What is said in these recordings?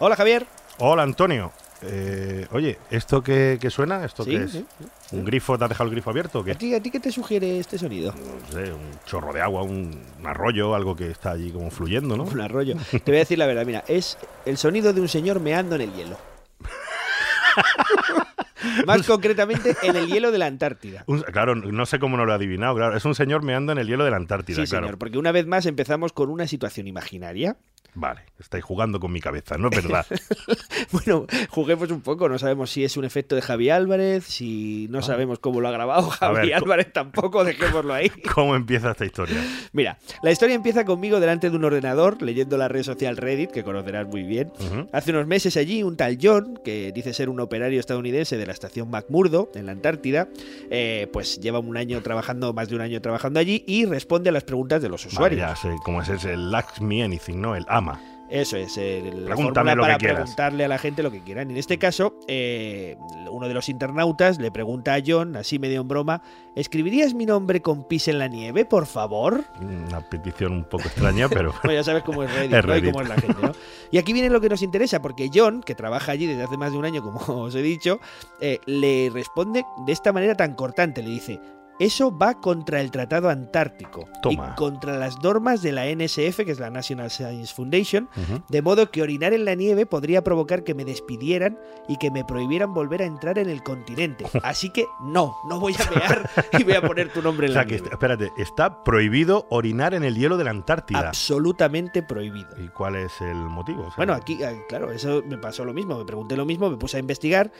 Hola Javier. Hola Antonio. Eh, oye, ¿esto qué, qué suena? ¿Esto Sí, qué es? sí, ¿Un grifo? ¿Te has dejado el grifo abierto o qué? ¿A ti, ¿A ti qué te sugiere este sonido? No sé, un chorro de agua, un, un arroyo, algo que está allí como fluyendo, ¿no? Un arroyo. Te voy a decir la verdad, mira, es el sonido de un señor meando en el hielo. Más concretamente, en el hielo de la Antártida. Un- claro, no sé cómo no lo he adivinado, claro. Es un señor meando en el hielo de la Antártida, Sí, claro. señor, porque una vez más empezamos con una situación imaginaria. Vale, estáis jugando con mi cabeza, no es verdad. Bueno, juguemos un poco, no sabemos si es un efecto de Javi Álvarez, si no sabemos cómo lo ha grabado Javi ver, Álvarez tampoco, dejémoslo ahí. ¿Cómo empieza esta historia? Mira, la historia empieza conmigo delante de un ordenador, leyendo la red social Reddit, que conocerás muy bien. Hace unos meses allí, un tal John, que dice ser un operario estadounidense de la estación McMurdo, en la Antártida, eh, pues lleva un año trabajando, más de un año trabajando allí, y responde a las preguntas de los Vale, usuarios. ya sé cómo es, es el Me Anything, ¿no? El ama. Eso es, el, la Pregúntame fórmula para preguntarle a la gente lo que quieran. En este caso, eh, uno de los internautas le pregunta a John, así medio en broma, ¿escribirías mi nombre con pis en la nieve, por favor? Una petición un poco extraña, pero... Bueno, ya sabes cómo es Reddit, Es ¿no? y Reddit. cómo es la gente, ¿no? Y aquí viene lo que nos interesa, porque John, que trabaja allí desde hace más de un año, como os he dicho, eh, le responde de esta manera tan cortante. Le dice, eso va contra el Tratado Antártico Toma. y contra las normas de la NSF, que es la National Science Foundation, de modo que orinar en la nieve podría provocar que me despidieran y que me prohibieran volver a entrar en el continente. Así que no, no voy a mear y voy a poner tu nombre O en sea la que, nieve. espérate, está prohibido orinar en el hielo de la Antártida. Absolutamente prohibido. ¿Y cuál es el motivo? O sea, Bueno, aquí, claro, eso me pasó lo mismo. Me pregunté lo mismo, me puse a investigar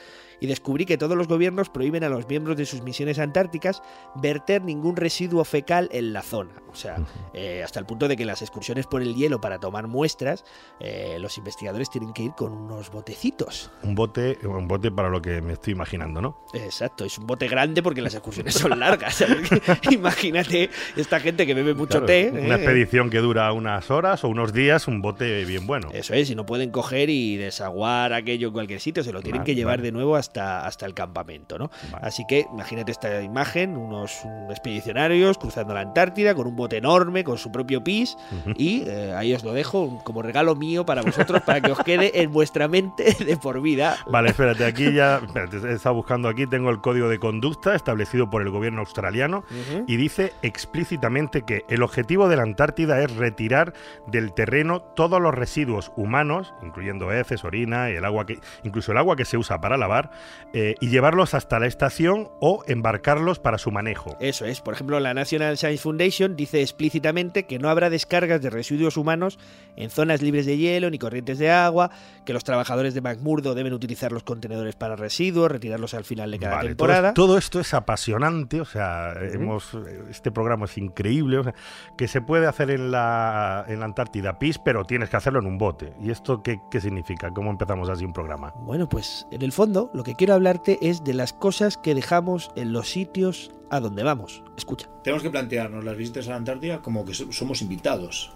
y descubrí que todos los gobiernos prohíben a los miembros de sus misiones antárticas verter ningún residuo fecal en la zona. O sea, eh, hasta el punto de que en las excursiones por el hielo para tomar muestras, eh, los investigadores tienen que ir con unos botecitos. Un bote, un bote para lo que me estoy imaginando, ¿no? Exacto, es un bote grande porque las excursiones son largas. Imagínate esta gente que bebe mucho Claro, té. Una ¿eh? expedición que dura unas horas o unos días, un bote bien bueno. Eso es, y no pueden coger y desaguar aquello en cualquier sitio, se lo tienen Vale, que llevar vale. de nuevo hasta, hasta el campamento, ¿no? Vale. Así que imagínate esta imagen, unos expedicionarios cruzando la Antártida con un bote enorme, con su propio pis, y eh, ahí os lo dejo como regalo mío para vosotros, para que os quede en vuestra mente de por vida. Vale, espérate, aquí ya, espérate, he estado buscando aquí, tengo el código de conducta establecido por el gobierno australiano y dice explícitamente que el objetivo de la Antártida es retirar del terreno todos los residuos humanos, incluyendo heces, orina y el agua que, incluso el agua que se usa para lavar, eh, y llevarlos hasta la estación o embarcarlos para su manejo. Eso es, por ejemplo, la National Science Foundation dice explícitamente que no habrá descargas de residuos humanos en zonas libres de hielo ni corrientes de agua, que los trabajadores de McMurdo deben utilizar los contenedores para residuos, retirarlos al final de cada Vale, temporada. todo esto es apasionante, o sea, hemos, este programa es increíble, o sea, que se puede hacer en la, en la Antártida PIS, pero tienes que hacerlo en un bote. ¿Y esto qué, qué significa? ¿Cómo empezamos así un programa? Bueno, pues en el fondo lo que quiero hablarte es de las cosas que dejamos en los sitios a donde vamos. Escucha. Tenemos que plantearnos las visitas a la Antártida como que so- somos invitados.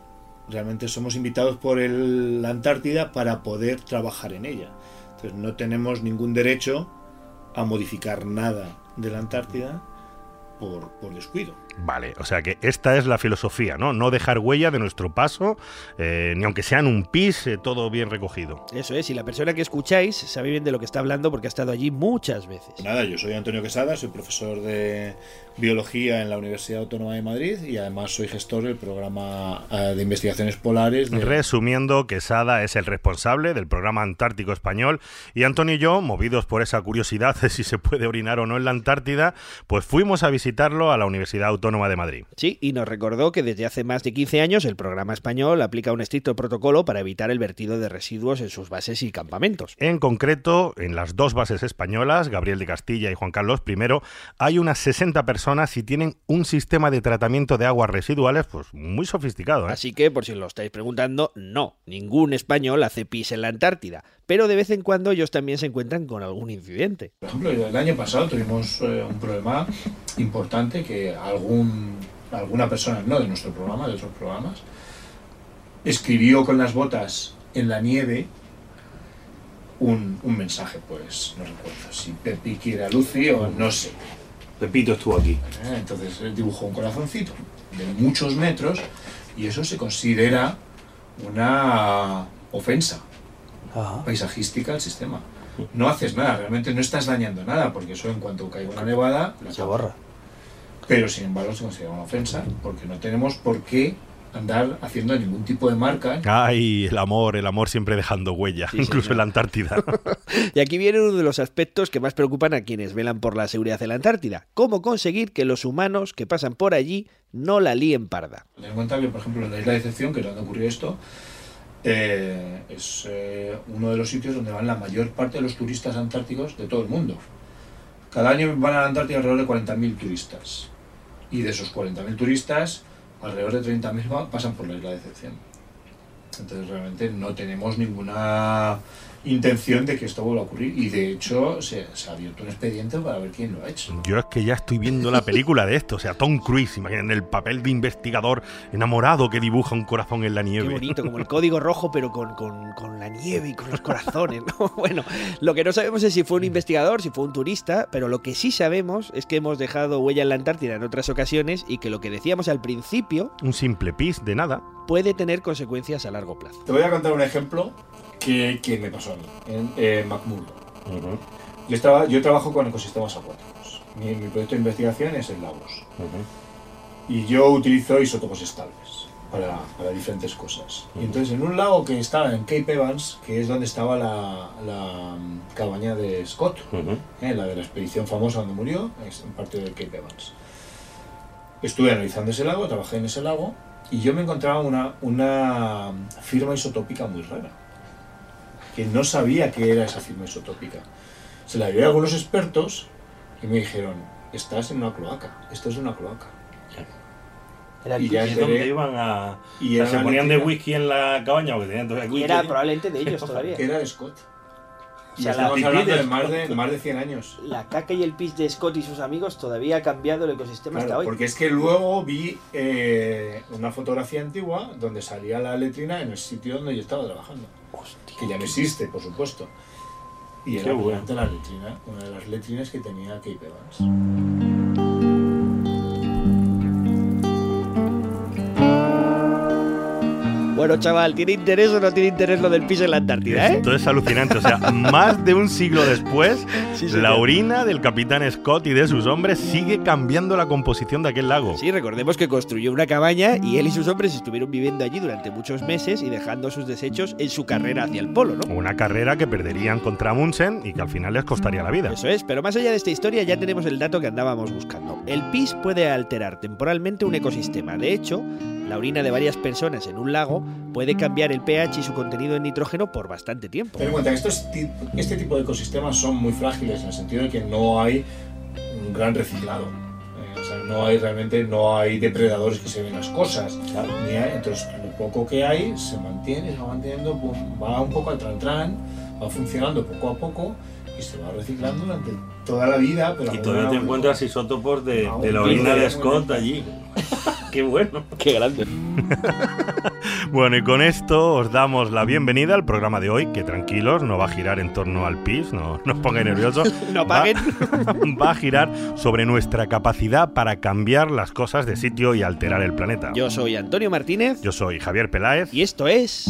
Realmente somos invitados por la Antártida para poder trabajar en ella. Entonces no tenemos ningún derecho a modificar nada de la Antártida por descuido. Vale, o sea que esta es la filosofía, ¿no? No dejar huella de nuestro paso, eh, ni aunque sea en un PIS, eh, todo bien recogido. Eso es, y la persona que escucháis sabe bien de lo que está hablando porque ha estado allí muchas veces. Nada, yo soy Antonio Quesada, soy profesor de biología en la Universidad Autónoma de Madrid y además soy gestor del programa eh, de investigaciones polares. de- Resumiendo, Quesada es el responsable del programa Antártico Español y Antonio y yo, movidos por esa curiosidad de si se puede orinar o no en la Antártida, pues fuimos a visitarlo a la Universidad Autónoma de Madrid. Sí, y nos recordó que desde hace más de 15 años el programa español aplica un estricto protocolo para evitar el vertido de residuos en sus bases y campamentos. En concreto, en las dos bases españolas, Gabriel de Castilla y Juan Carlos I, hay unas 60 personas y tienen un sistema de tratamiento de aguas residuales pues muy sofisticado. ¿eh? Así que, por si lo estáis preguntando, no, ningún español hace pis en la Antártida, pero de vez en cuando ellos también se encuentran con algún incidente. Por ejemplo, el año pasado tuvimos eh, un problema importante que algún, alguna persona, no de nuestro programa, de otros programas, escribió con las botas en la nieve un, un mensaje, pues no recuerdo si Pepi quiere a Lucy o no sé. Pepito estuvo aquí. ¿eh? Entonces dibujó un corazoncito de muchos metros y eso se considera una ofensa. Ajá. paisajística al sistema. No haces nada, realmente no estás dañando nada, porque eso en cuanto caiga una nevada, Se borra. Pero sin embargo se considera una ofensa, porque no tenemos por qué andar haciendo ningún tipo de marca. Ay, el amor, el amor siempre dejando huella, Sí, incluso señor. en la Antártida. Y aquí viene uno de los aspectos que más preocupan a quienes velan por la seguridad de la Antártida. ¿Cómo conseguir que los humanos que pasan por allí no la líen parda? Ten en cuenta que, por ejemplo, en la isla de Decepción, que es donde ocurrió esto, eh, es eh, uno de los sitios donde van la mayor parte de los turistas antárticos de todo el mundo. Cada año van a la Antártida alrededor de 40.000 turistas. Y de esos 40.000 turistas, alrededor de 30.000 va- pasan por la isla de Decepción. Entonces realmente no tenemos ninguna intención de que esto vuelva a ocurrir. Y de hecho se, se ha abierto un expediente para ver quién lo ha hecho. Yo es que ya estoy viendo la película de esto, o sea, Tom Cruise, imaginen el papel de investigador enamorado que dibuja un corazón en la Qué nieve. bonito, como el código rojo, pero con, con- con la nieve y con los corazones. ¿no? Bueno, lo que no sabemos es si fue un investigador, si fue un turista, pero lo que sí sabemos es que hemos dejado huella en la Antártida en otras ocasiones y que lo que decíamos al principio Un simple pis de nada. puede tener consecuencias a largo plazo. Te voy a contar un ejemplo que, que me pasó a mí en eh, McMurdo. Yo, estaba, yo trabajo con ecosistemas acuáticos. Mi, mi proyecto de investigación es en lagos. Y yo utilizo isótopos estables para, para diferentes cosas. Y entonces en un lago que estaba en Cape Evans, que es donde estaba la, la, mm, cabaña de Scott, eh, la de la expedición famosa donde murió, es en parte del Cape Evans. Estuve analizando ese lago, trabajé en ese lago, y yo me encontraba una, una firma isotópica muy rara, que no sabía qué era esa firma isotópica. Se la llevé a algunos expertos y me dijeron, estás en una cloaca, esto es una cloaca. Y ya ¿Y es donde iban a.? y o sea, era se ponían de whisky en la cabaña porque tenían todavía Y whisky. era probablemente de ellos todavía. Era de Scott. O sea, estamos hablando de más de, más de 100 años. La caca y el pis de Scott y sus amigos todavía ha cambiado el ecosistema hasta Claro, hoy. porque es que luego vi eh, una fotografía antigua donde salía la letrina en el sitio donde yo estaba trabajando, Hostia. Que ya no existe, por supuesto. Y era bueno. la letrina, una de las letrinas que tenía Cape Evans. Bueno, chaval, ¿tiene interés o no tiene interés lo del piso en la Antártida, eh? Esto es alucinante. O sea, más de un siglo después, Sí, la orina del capitán Scott y de sus hombres sigue cambiando la composición de aquel lago. Sí, recordemos que construyó una cabaña y él y sus hombres estuvieron viviendo allí durante muchos meses y dejando sus desechos en su carrera hacia el polo, ¿no? Una carrera que perderían contra Amundsen y que al final les costaría la vida. Eso es, pero más allá de esta historia ya tenemos el dato que andábamos buscando. El pis puede alterar temporalmente un ecosistema. De hecho, la orina de varias personas en un lago puede cambiar el pH y su contenido en nitrógeno por bastante tiempo. Ten en cuenta que estos este tipo de ecosistemas son muy frágiles en el sentido de que no hay un gran reciclado. Eh, o sea, no hay realmente no hay depredadores que se ven las cosas. ni hay- entonces, lo poco que hay se mantiene, se va manteniendo, pum, va un poco al tran va funcionando poco a poco y se va reciclando durante toda la vida. Pero Y todavía te encuentras isótopos de, de la orina de Scott bien. allí. Qué bueno. ¡Qué grande! Bueno, y con esto os damos la bienvenida al programa de hoy, que tranquilos, no va a girar en torno al PIS, no, no os pongáis nerviosos. No Va- paguen. va a girar sobre nuestra capacidad para cambiar las cosas de sitio y alterar el planeta. Yo soy Antonio Martínez Yo soy Javier Peláez. y esto es...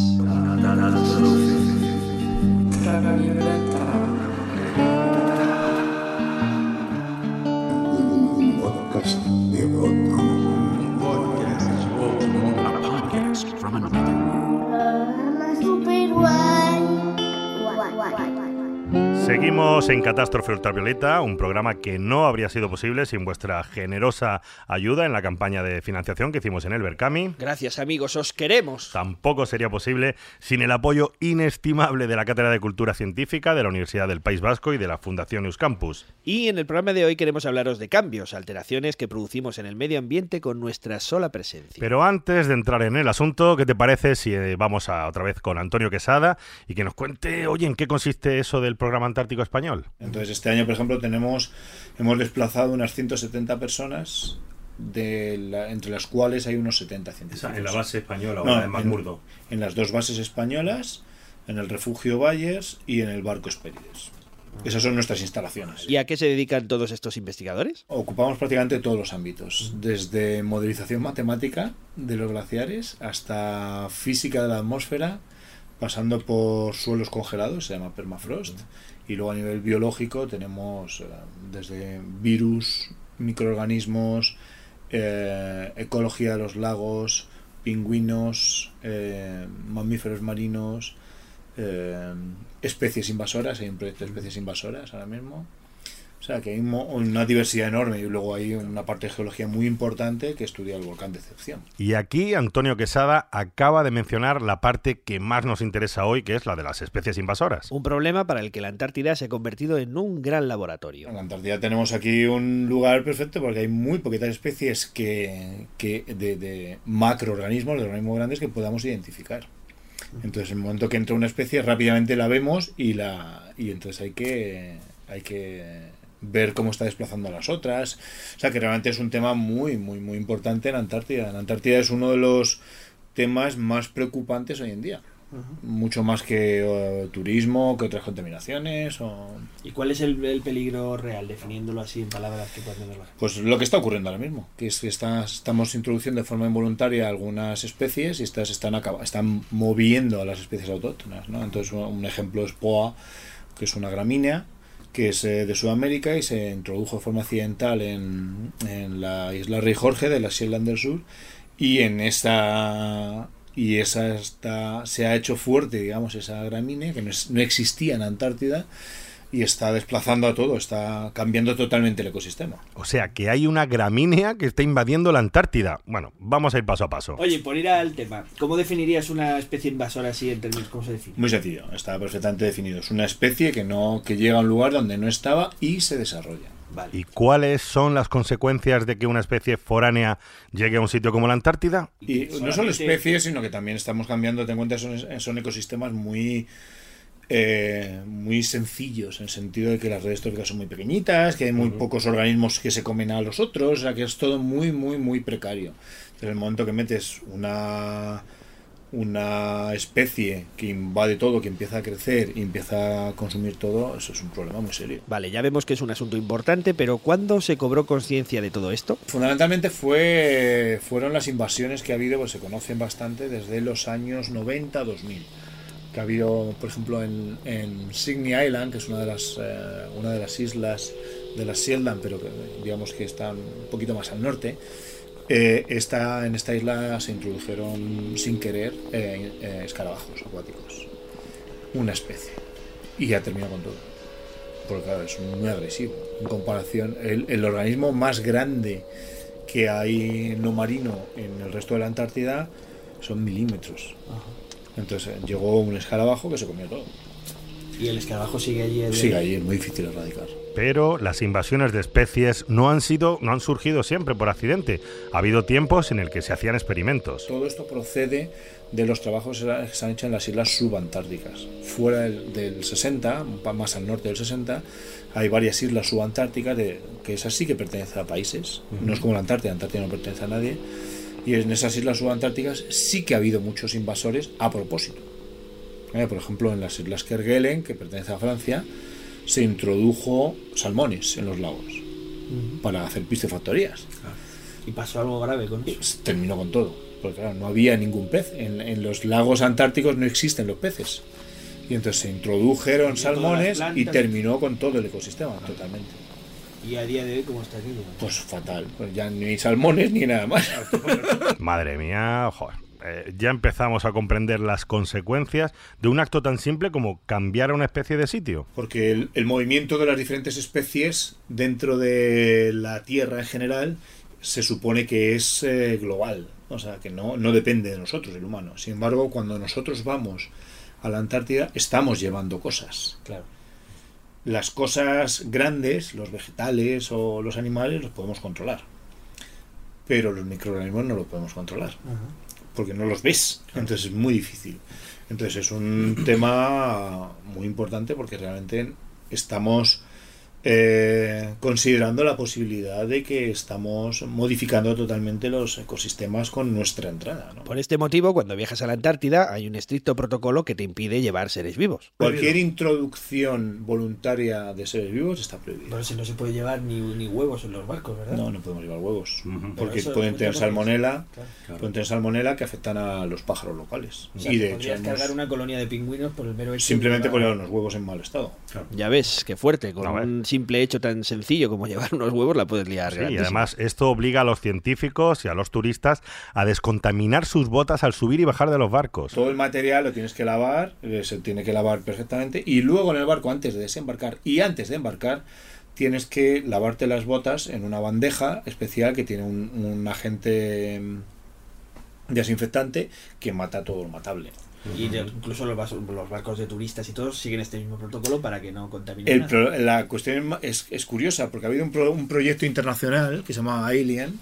Seguimos en Catástrofe Ultravioleta, un programa que no habría sido posible sin vuestra generosa ayuda en la campaña de financiación que hicimos en el Berkami. Gracias amigos, os queremos. Tampoco sería posible sin el apoyo inestimable de la Cátedra de Cultura Científica de la Universidad del País Vasco y de la Fundación Euskampus. Y en el programa de hoy queremos hablaros de cambios, alteraciones que producimos en el medio ambiente con nuestra sola presencia. Pero antes de entrar en el asunto, ¿qué te parece si eh, vamos a, otra vez con Antonio Quesada y que nos cuente, oye, en qué consiste eso del programa Antártico Español? Entonces, este año, por ejemplo, tenemos, hemos desplazado unas 170 personas, de la- entre las cuales hay unos 70 científicos. Esa, en la base española, No, o en en- McMurdo. En las dos bases españolas, en el refugio Valles y en el barco Espérides. Esas son nuestras instalaciones. ¿Y a qué se dedican todos estos investigadores? Ocupamos prácticamente todos los ámbitos, desde modelización matemática de los glaciares hasta física de la atmósfera, pasando por suelos congelados, se llama permafrost, y luego a nivel biológico tenemos eh, desde virus, microorganismos, eh, ecología de los lagos, pingüinos, eh, mamíferos marinos, eh, especies invasoras, hay un proyecto de especies invasoras ahora mismo. O sea que hay mo- una diversidad enorme y luego hay una parte de geología muy importante que estudia el volcán de excepción. Y aquí Antonio Quesada acaba de mencionar la parte que más nos interesa hoy, que es la de las especies invasoras. Un problema para el que la Antártida se ha convertido en un gran laboratorio. En la Antártida tenemos aquí un lugar perfecto porque hay muy poquitas especies que, que de, de macroorganismos, de organismos grandes que podamos identificar. Entonces, en el momento que entra una especie, rápidamente la vemos y la y entonces hay que hay que ver cómo está desplazando a las otras. O sea, que realmente es un tema muy muy muy importante en Antártida. La Antártida es uno de los temas más preocupantes hoy en día. Mucho más que eh, turismo, que otras contaminaciones o ¿Y cuál es el, el peligro real, definiéndolo así en palabras que puedan gente? Pues lo que está ocurriendo ahora mismo, que es que está- estamos introduciendo de forma involuntaria algunas especies y estas están, acaba- están moviendo a las especies autóctonas. ¿no? Entonces, un- un ejemplo es POA, que es una gramínea, que es eh, de Sudamérica y se introdujo de forma accidental en, en la isla Rey Jorge de la Shetland del Sur. Y en esta y esa está, se ha hecho fuerte, digamos, esa gramínea que no existía en Antártida y está desplazando a todo, está cambiando totalmente el ecosistema. O sea, que hay una gramínea que está invadiendo la Antártida. Bueno, vamos a ir paso a paso. Oye, por ir al tema, ¿cómo definirías una especie invasora así en términos, cómo se define? Muy sencillo, está perfectamente definido. Es una especie que no que llega a un lugar donde no estaba y se desarrolla. Vale. ¿Y cuáles son las consecuencias de que una especie foránea llegue a un sitio como la Antártida? Y no solo especies, sino que también estamos cambiando, ten en cuenta, son, son ecosistemas muy eh, muy sencillos, en el sentido de que las redes tróficas son muy pequeñitas, que hay muy pocos organismos que se comen a los otros, o sea que es todo muy, muy, muy precario. Entonces, el momento que metes una una especie que invade todo, que empieza a crecer y empieza a consumir todo, eso es un problema muy serio. Vale, ya vemos que es un asunto importante, pero ¿cuándo se cobró conciencia de todo esto? Fundamentalmente fue, fueron las invasiones que ha habido, pues se conocen bastante desde los años 90-2000. Que ha habido, por ejemplo, en, en Sydney Island, que es una de las, eh, una de las islas de las Shetland, pero digamos que están un poquito más al norte. eh, en esta isla se introdujeron sin querer eh, eh, escarabajos acuáticos. Una especie. Y ya terminó con todo porque claro, es muy agresivo. En comparación, el, el organismo más grande que hay no marino en el resto de la Antártida son milímetros. Entonces eh, llegó un escarabajo que se comió todo. Y el escarabajo sigue allí. el- Sigue ahí, es muy difícil erradicar. Pero las invasiones de especies no han sido, no han surgido siempre por accidente. Ha habido tiempos en el que se hacían experimentos. Todo esto procede de los trabajos que se han hecho en las islas subantárticas. Fuera del, del 60, un pa- más al norte del 60, hay varias islas subantárticas de, que esas sí que pertenecen a países. No es como la Antártida, la Antártida no pertenece a nadie. Y en esas islas subantárticas sí que ha habido muchos invasores a propósito. Eh, por ejemplo, en las islas Kerguelen, que pertenece a Francia, se introdujo salmones en los lagos para hacer piscifactorías Y pasó algo grave con eso. terminó con todo. Porque claro, no había ningún pez. En, en los lagos antárticos no existen los peces. Y entonces se introdujeron salmones y terminó con todo el ecosistema, totalmente. Y a día de hoy, ¿cómo está aquello? Pues fatal. Pues ya ni salmones ni nada más. Madre mía, joder. Eh, ya empezamos a comprender las consecuencias de un acto tan simple como cambiar a una especie de sitio. Porque el, el movimiento de las diferentes especies dentro de la Tierra en general se supone que es eh, global. O sea, que no, no depende de nosotros, el humano. Sin embargo, cuando nosotros vamos a la Antártida, estamos llevando cosas. Claro. Las cosas grandes, los vegetales o los animales, los podemos controlar. Pero los microorganismos no los podemos controlar. Porque no los ves. Entonces es muy difícil. Entonces es un tema muy importante porque realmente estamos eh, considerando la posibilidad de que estamos modificando totalmente los ecosistemas con nuestra entrada. ¿no? Por este motivo, cuando viajas a la Antártida, hay un estricto protocolo que te impide llevar seres vivos. Cualquier introducción voluntaria de seres vivos está prohibida. Pero si no se puede llevar ni, ni huevos en los barcos, ¿verdad? No, no podemos llevar huevos. Porque pueden tener salmonela, Claro. pueden tener salmonela que afectan a los pájaros locales. O sea, y de hecho, podrías hemos- cargar una colonia de pingüinos por el mero hecho de simplemente por llevar- unos huevos en mal estado. Ya ves, qué fuerte. Con un simple hecho tan sencillo como llevar unos huevos la puedes liar. Sí, y además esto obliga a los científicos y a los turistas a descontaminar sus botas al subir y bajar de los barcos. Todo el material lo tienes que lavar, eh, se tiene que lavar perfectamente y luego en el barco antes de desembarcar y antes de embarcar tienes que lavarte las botas en una bandeja especial que tiene un, un agente mm, desinfectante que mata todo lo matable. Y de- incluso los, barcos de turistas y todos siguen este mismo protocolo para que no contaminen El nada. la cuestión es, es curiosa porque ha habido un, pro- un proyecto internacional que se llama Alien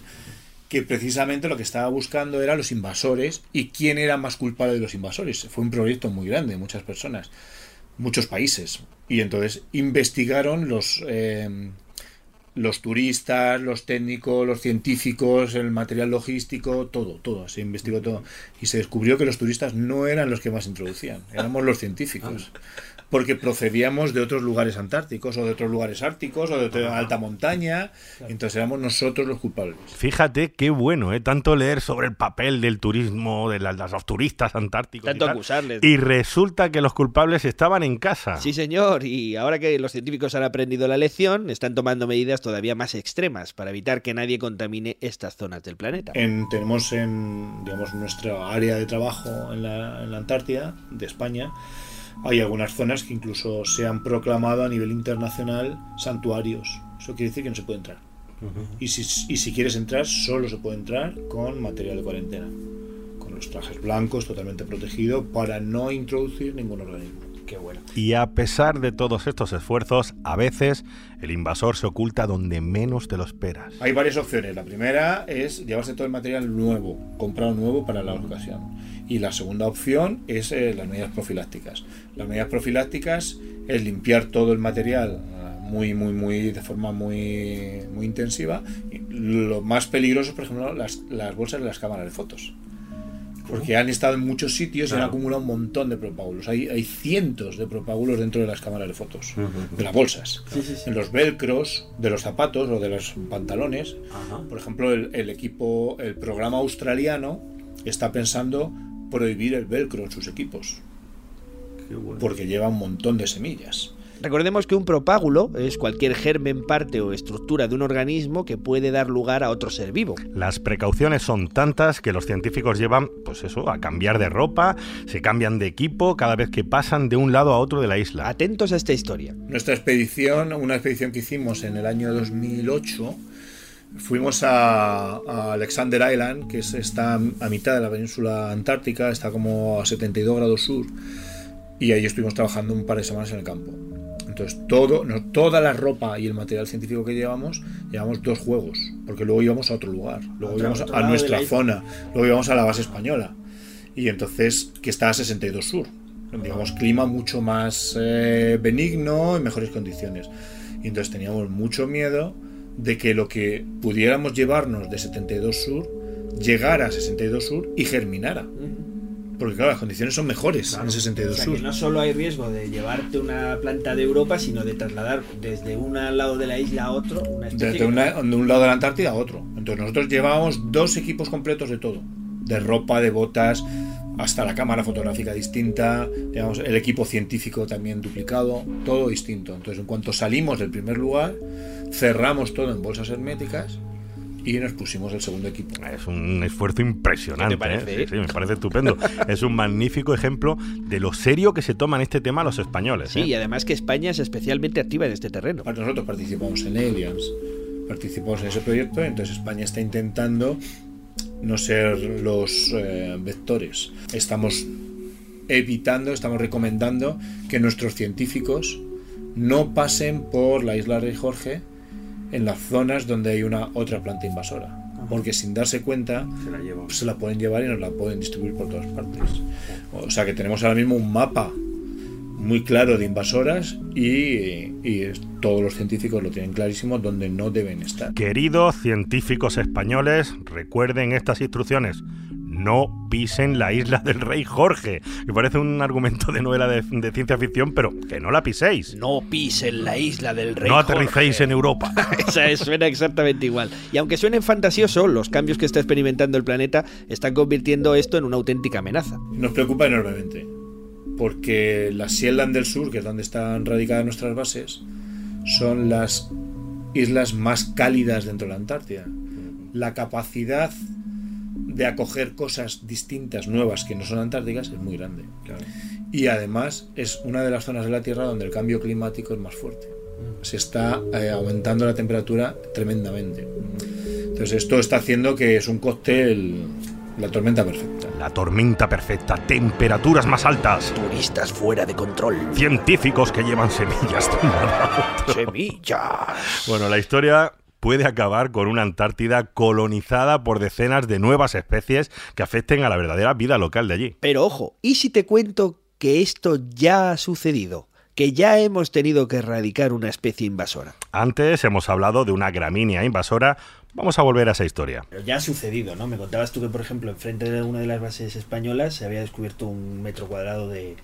que precisamente lo que estaba buscando era los invasores y quién era más culpable de los invasores. Fue un proyecto muy grande, muchas personas, muchos países. Y entonces investigaron los, eh, los turistas, los técnicos, los científicos, el material logístico, todo, todo. Se investigó todo. Y se descubrió que los turistas no eran los que más introducían, éramos los científicos. Porque procedíamos de otros lugares antárticos o de otros lugares árticos o de otra alta montaña. Entonces éramos nosotros los culpables. Fíjate qué bueno, ¿eh? Tanto leer sobre el papel del turismo, de las- los turistas antárticos. y Tanto tal. acusarles. Y resulta que los culpables estaban en casa. Sí, señor. Y ahora que los científicos han aprendido la lección, están tomando medidas todavía más extremas para evitar que nadie contamine estas zonas del planeta. En- tenemos en digamos nuestra área de trabajo en la, en la Antártida de España hay algunas zonas que incluso se han proclamado a nivel internacional santuarios eso quiere decir que no se puede entrar y si, y si quieres entrar solo se puede entrar con material de cuarentena con los trajes blancos totalmente protegido para no introducir ningún organismo Qué bueno. Y a pesar de todos estos esfuerzos, a veces el invasor se oculta donde menos te lo esperas. Hay varias opciones. La primera es llevarse todo el material nuevo, comprado nuevo para la ocasión. Y la segunda opción es eh, las medidas profilácticas. Las medidas profilácticas es limpiar todo el material eh, muy, muy, muy, de forma muy, muy intensiva. Lo más peligroso es, por ejemplo, las, las bolsas de las cámaras de fotos. Porque han estado en muchos sitios y han acumulado un montón de propágulos. Hay, hay cientos de propágulos dentro de las cámaras de fotos, de las bolsas. Sí, sí, sí. En los velcros de los zapatos o de los pantalones, Ajá. por ejemplo, el, el equipo, el programa australiano está pensando prohibir el velcro en sus equipos, Qué bueno. porque lleva un montón de semillas. Recordemos que un propágulo es cualquier germen, parte o estructura de un organismo que puede dar lugar a otro ser vivo. Las precauciones son tantas que los científicos llevan, pues eso, a cambiar de ropa, se cambian de equipo cada vez que pasan de un lado a otro de la isla. Atentos a esta historia. Nuestra expedición, una expedición que hicimos en el año 2008, fuimos a, a Alexander Island, que es- está a mitad de la península antártica, está como a 72 grados sur, y ahí estuvimos trabajando un par de semanas en el campo. Entonces, todo, no, toda la ropa y el material científico que llevamos, llevamos dos juegos, porque luego íbamos a otro lugar, luego íbamos a de nuestra zona, luego íbamos a la base española, y entonces, que está a 62 sur, digamos, clima mucho más eh, benigno, en mejores condiciones. Y entonces teníamos mucho miedo de que lo que pudiéramos llevarnos de 72 sur llegara a 62 sur y germinara. Porque claro, las condiciones son mejores en O 62 sea, sur. que no solo hay riesgo de llevarte una planta de Europa, sino de trasladar desde un lado de la isla a otro una Desde una- de un lado de la Antártida a otro. Entonces nosotros llevábamos dos equipos completos de todo. De ropa, de botas, hasta la cámara fotográfica distinta, digamos, el equipo científico también duplicado, todo distinto. Entonces en cuanto salimos del primer lugar, cerramos todo en bolsas herméticas y nos pusimos el segundo equipo. Es un esfuerzo impresionante. ¿Qué te parece, ¿eh? eh? Sí, sí, me parece estupendo. es un magnífico ejemplo de lo serio que se toman este tema los españoles. Sí, ¿eh? y además que España es especialmente activa en este terreno. Nosotros participamos en Aliens, participamos en ese proyecto, entonces España está intentando no ser los eh, vectores. Estamos evitando, estamos recomendando que nuestros científicos no pasen por la isla Rey Jorge en las zonas donde hay una otra planta invasora. Porque sin darse cuenta Se la llevo. se la pueden llevar y nos la pueden distribuir por todas partes. O sea que tenemos ahora mismo un mapa muy claro de invasoras y, y todos los científicos lo tienen clarísimo donde no deben estar. Queridos científicos españoles, recuerden estas instrucciones. No pisen la isla del rey Jorge. Que parece un argumento de novela de, de ciencia ficción, pero que no la piséis. No pisen la isla del rey. No aterricéis Jorge. en Europa. Esa es, suena exactamente igual. Y aunque suenen fantasioso, los cambios que está experimentando el planeta están convirtiendo esto en una auténtica amenaza. Nos preocupa enormemente, porque las Shetland del Sur, que es donde están radicadas nuestras bases, son las islas más cálidas dentro de la Antártida. La capacidad de acoger cosas distintas, nuevas, que no son antárticas, es muy grande. Y además es una de las zonas de la Tierra donde el cambio climático es más fuerte. Se está eh, aumentando la temperatura tremendamente. Entonces esto está haciendo que es un cóctel, la tormenta perfecta. La tormenta perfecta, temperaturas más altas, Turistas fuera de control. científicos que llevan semillas de un lado a otro. Semillas. Bueno, la historia puede acabar con una Antártida colonizada por decenas de nuevas especies que afecten a la verdadera vida local de allí. Pero ojo, ¿y si te cuento que esto ya ha sucedido? Que ya hemos tenido que erradicar una especie invasora. Antes hemos hablado de una gramínea invasora. Vamos a volver a esa historia. Pero ya ha sucedido, ¿no? Me contabas tú que, por ejemplo, enfrente de una de las bases españolas se había descubierto un metro cuadrado de,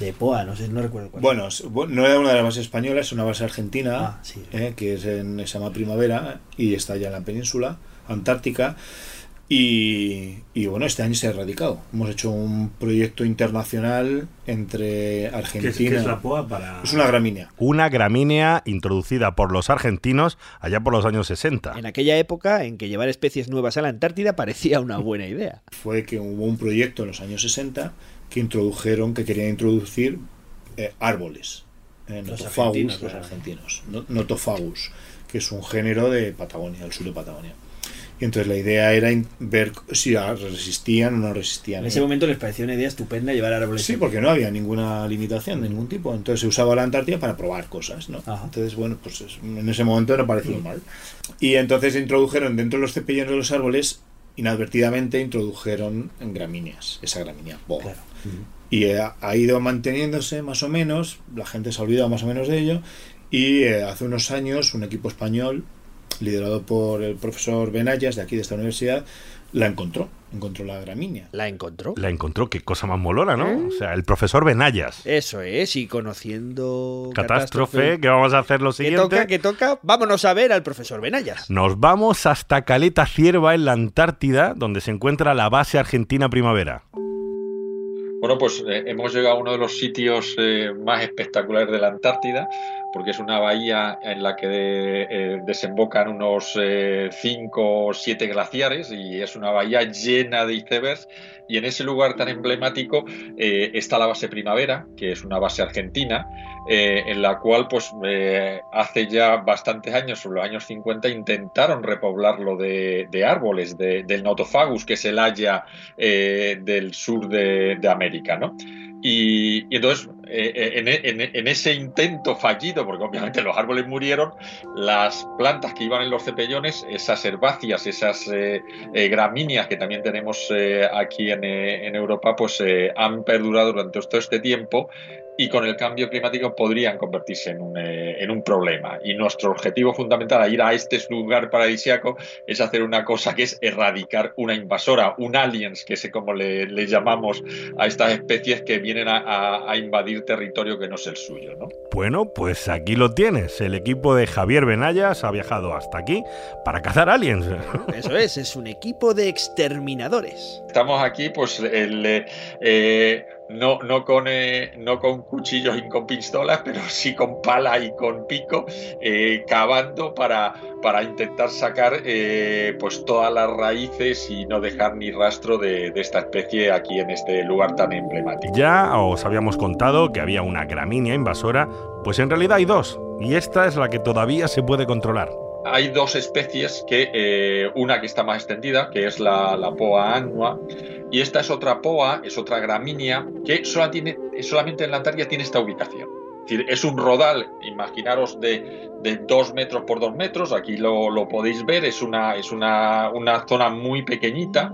de POA, no sé, no recuerdo cuál. Bueno, no era una de las bases españolas, es una base argentina, Ah, sí. eh, que es en, se llama Primavera y está allá en la península antártica. Y, y bueno, este año se ha erradicado. Hemos hecho un proyecto internacional entre ¿Qué es, Argentina. qué es la POA para.? Es una gramínea. Una gramínea introducida por los argentinos allá por los años 60. En aquella época en que llevar especies nuevas a la Antártida parecía una buena idea. Fue que hubo un proyecto en los años 60 que introdujeron, que querían introducir eh, árboles. eh, Los notofagus, argentinos, los Notofagus, que es un género de Patagonia, del sur de Patagonia. Y entonces la idea era ver si ah, resistían o no resistían. En ese momento les pareció una idea estupenda llevar árboles. Sí, porque no había ninguna limitación de ningún tipo. Entonces se usaba la Antártida para probar cosas, ¿no? Ajá. Entonces, bueno, pues es- en ese momento no pareció mal. Y entonces introdujeron dentro de los cepillones de los árboles, inadvertidamente introdujeron gramíneas, esa gramínea. Claro. Y eh, ha ido manteniéndose más o menos, la gente se ha olvidado más o menos de ello, y eh, hace unos años un equipo español, liderado por el profesor Benayas de aquí de esta universidad, la encontró, encontró la gramínea. ¿La encontró? La encontró, qué cosa más molona, ¿no? ¿Eh? O sea, el profesor Benayas. Eso es, y conociendo Catástrofe, ¿qué vamos a hacer lo ¿Qué siguiente? toca? ¿Qué toca? Vámonos a ver al profesor Benayas. Nos vamos hasta Caleta Cierva en la Antártida, donde se encuentra la base argentina Primavera. Bueno, pues eh, hemos llegado a uno de los sitios eh, más espectaculares de la Antártida, porque es una bahía en la que eh, desembocan unos 5 o 7 glaciares y es una bahía llena de icebergs. Y en ese lugar tan emblemático eh, está la base Primavera, que es una base argentina, eh, en la cual pues eh, hace ya bastantes años, sobre los años 50, intentaron repoblarlo de, árboles, de- del Notofagus, que es el haya eh, del sur de, de América, ¿no? Y, entonces, eh, eh, en, e- en e- en ese intento fallido, porque obviamente los árboles murieron, las plantas que iban en los cepellones, esas herbáceas, esas eh, eh, gramíneas que también tenemos eh, aquí en, eh, en Europa, pues han perdurado durante todo este tiempo y con el cambio climático podrían convertirse en un, eh, en un problema. Y nuestro objetivo fundamental a ir a este lugar paradisíaco es hacer una cosa que es erradicar una invasora, un aliens, que es como le, le llamamos a estas especies que vienen a, a- a invadir territorio que no es el suyo. ¿no? Bueno, pues aquí lo tienes. El equipo de Javier Benayas ha viajado hasta aquí para cazar aliens. Eso es, es un equipo de exterminadores. Estamos aquí, pues, el, eh, eh, no, no, con, eh, no con cuchillos y con pistolas, pero sí con pala y con pico, eh, cavando para, para intentar sacar eh, pues todas las raíces y no dejar ni rastro de, de esta especie aquí en este lugar tan emblemático. Ya os habíamos contado que había una gramínea invasora, pues en realidad hay dos, y esta es la que todavía se puede controlar. Hay dos especies, que eh, una que está más extendida, que es la, la poa annua, y esta es otra poa, es otra gramínea, que solamente en la Antártida tiene esta ubicación. Es decir, es un rodal, imaginaros, de, de dos metros por dos metros, aquí lo, podéis ver, es una zona muy pequeñita,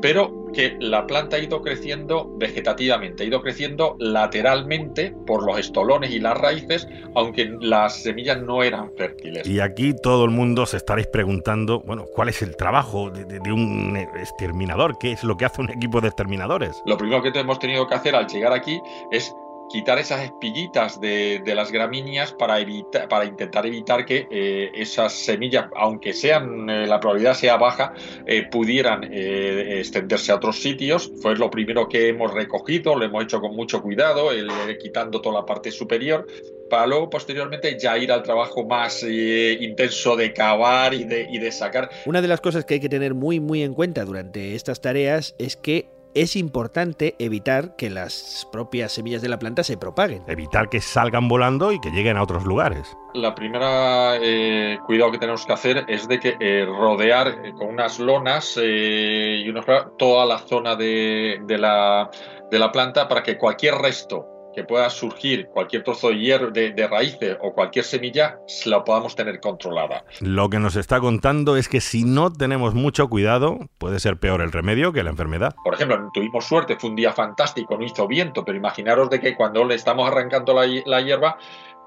pero que la planta ha ido creciendo vegetativamente, ha ido creciendo lateralmente por los estolones y las raíces, aunque las semillas no eran fértiles. Y aquí todo el mundo se estaréis preguntando, bueno, ¿cuál es el trabajo de, de- de un exterminador? ¿Qué es lo que hace un equipo de exterminadores? Lo primero que hemos tenido que hacer al llegar aquí es quitar esas espiguitas de, de las gramíneas para, evitar, para intentar evitar que eh, esas semillas, aunque sean eh, la probabilidad sea baja, eh, pudieran eh, extenderse a otros sitios. Fue lo primero que hemos recogido, lo hemos hecho con mucho cuidado, el- eh, quitando toda la parte superior, para luego posteriormente ya ir al trabajo más eh, intenso de cavar y de, y de sacar. Una de las cosas que hay que tener muy muy en cuenta durante estas tareas es que es importante evitar que las propias semillas de la planta se propaguen. Evitar que salgan volando y que lleguen a otros lugares. La primera eh, cuidado que tenemos que hacer es de que eh, rodear eh, con unas lonas eh, y unos, toda la zona de, de la, de la planta para que cualquier resto que pueda surgir, cualquier trozo de hierro, de, de raíces o cualquier semilla, la podamos tener controlada. Lo que nos está contando es que si no tenemos mucho cuidado, puede ser peor el remedio que la enfermedad. Por ejemplo, tuvimos suerte, fue un día fantástico, no hizo viento, pero imaginaros de que cuando le estamos arrancando la hierba,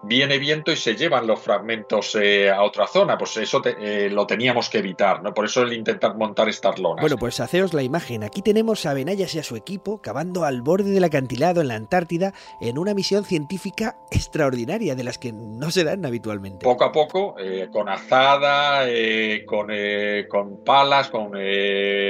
viene viento y se llevan los fragmentos eh, a otra zona. Pues eso te- eh, lo teníamos que evitar, ¿no? Por eso el intentar montar estas lonas. Bueno, pues haceos la imagen. Aquí tenemos a Benayas y a su equipo cavando al borde del acantilado en la Antártida en una misión científica extraordinaria de las que no se dan habitualmente. poco a poco, eh, con azada, eh, con, eh, con palas, con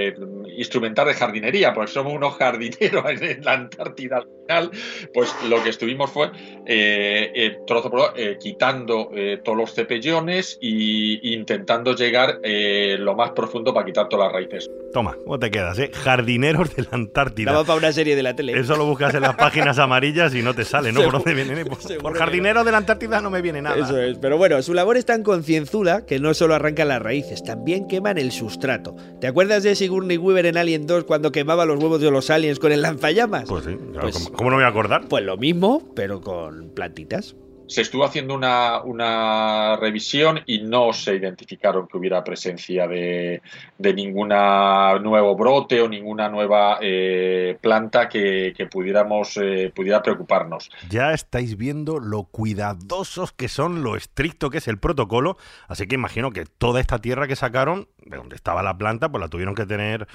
eh, instrumental de jardinería, porque somos unos jardineros en, en la Antártida al final, pues lo que estuvimos fue eh, eh, trozo por trozo, eh, quitando eh, todos los cepellones y intentando llegar eh, lo más profundo para quitar todas las raíces. Toma, ¿cómo te quedas, eh? Jardineros de la Antártida. Daba para una serie de la tele. Eso lo buscas en las páginas amarillas y no te sale, ¿no? ¿Por Seguro- dónde viene? Por, por que jardinero de la Antártida no me viene nada. Eso es, pero bueno, su labor es tan concienzuda que no solo arrancan las raíces, también queman el sustrato. ¿Te acuerdas de Sigourney Weaver en Alien 2 cuando quemaba los huevos de los aliens con el lanzallamas? Pues sí, claro, Pues- ¿cómo, cómo no me voy a acordar? Pues lo mismo, pero con plantitas. Se estuvo haciendo una, una revisión y no se identificaron que hubiera presencia de, de ninguna nuevo brote o ninguna nueva eh, planta que, que pudiéramos eh, pudiera preocuparnos. Ya estáis viendo lo cuidadosos que son, lo estricto que es el protocolo, así que imagino que toda esta tierra que sacaron, de donde estaba la planta, pues la tuvieron que tener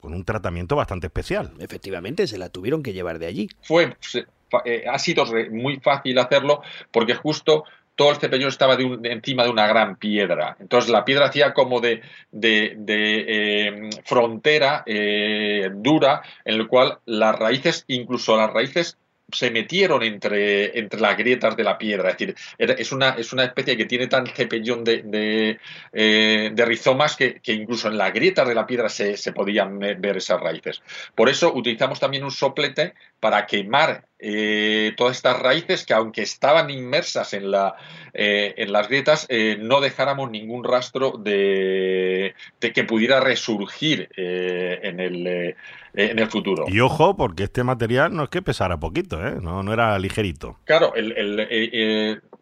con un tratamiento bastante especial. Efectivamente, se la tuvieron que llevar de allí. Fue, se- eh, ha sido muy fácil hacerlo porque justo todo el cepellón estaba de un- encima de una gran piedra. Entonces la piedra hacía como de, de- de, eh, frontera eh, dura en el cual las raíces, incluso las raíces se metieron entre, entre las grietas de la piedra. Es decir, es una, es una especie que tiene tan cepellón de, de, eh, de rizomas que, que incluso en las grietas de la piedra se, se podían ve- ver esas raíces. Por eso utilizamos también un soplete para quemar eh, todas estas raíces que aunque estaban inmersas en, la, eh, en las grietas, no dejáramos ningún rastro de, de que pudiera resurgir en, el, en el futuro. Y ojo, porque este material no es que pesara poquito, ¿eh? No, no era ligerito. Claro, el- el, eh,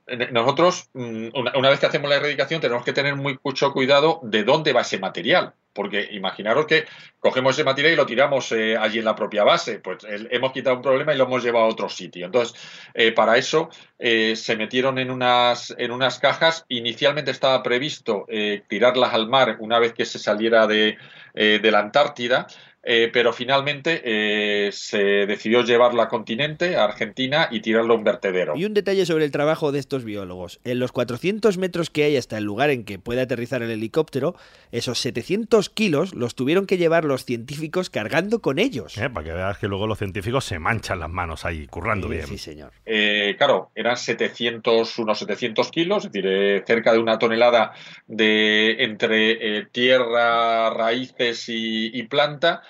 eh, nosotros, mm, una, una vez que hacemos la erradicación, tenemos que tener muy mucho cuidado de dónde va ese material. Porque imaginaros que cogemos ese material y lo tiramos eh, allí en la propia base. Pues hemos quitado un problema y lo hemos llevado a otro sitio. Entonces, eh, para eso eh, se metieron en unas, en unas cajas. Inicialmente estaba previsto tirarlas al mar una vez que se saliera de, de la Antártida. Pero finalmente se decidió llevarlo a continente, a Argentina, y tirarlo a un vertedero. Y un detalle sobre el trabajo de estos biólogos. En los 400 metros que hay hasta el lugar en que puede aterrizar el helicóptero, esos 700 kilos los tuvieron que llevar los científicos cargando con ellos. ¿eh? Para que veas que luego los científicos se manchan las manos ahí, currando Sí, bien. sí, señor. Eh, claro, eran 700, unos 700 kilos, es decir, eh, cerca de una tonelada de entre eh, tierra, raíces y, y planta.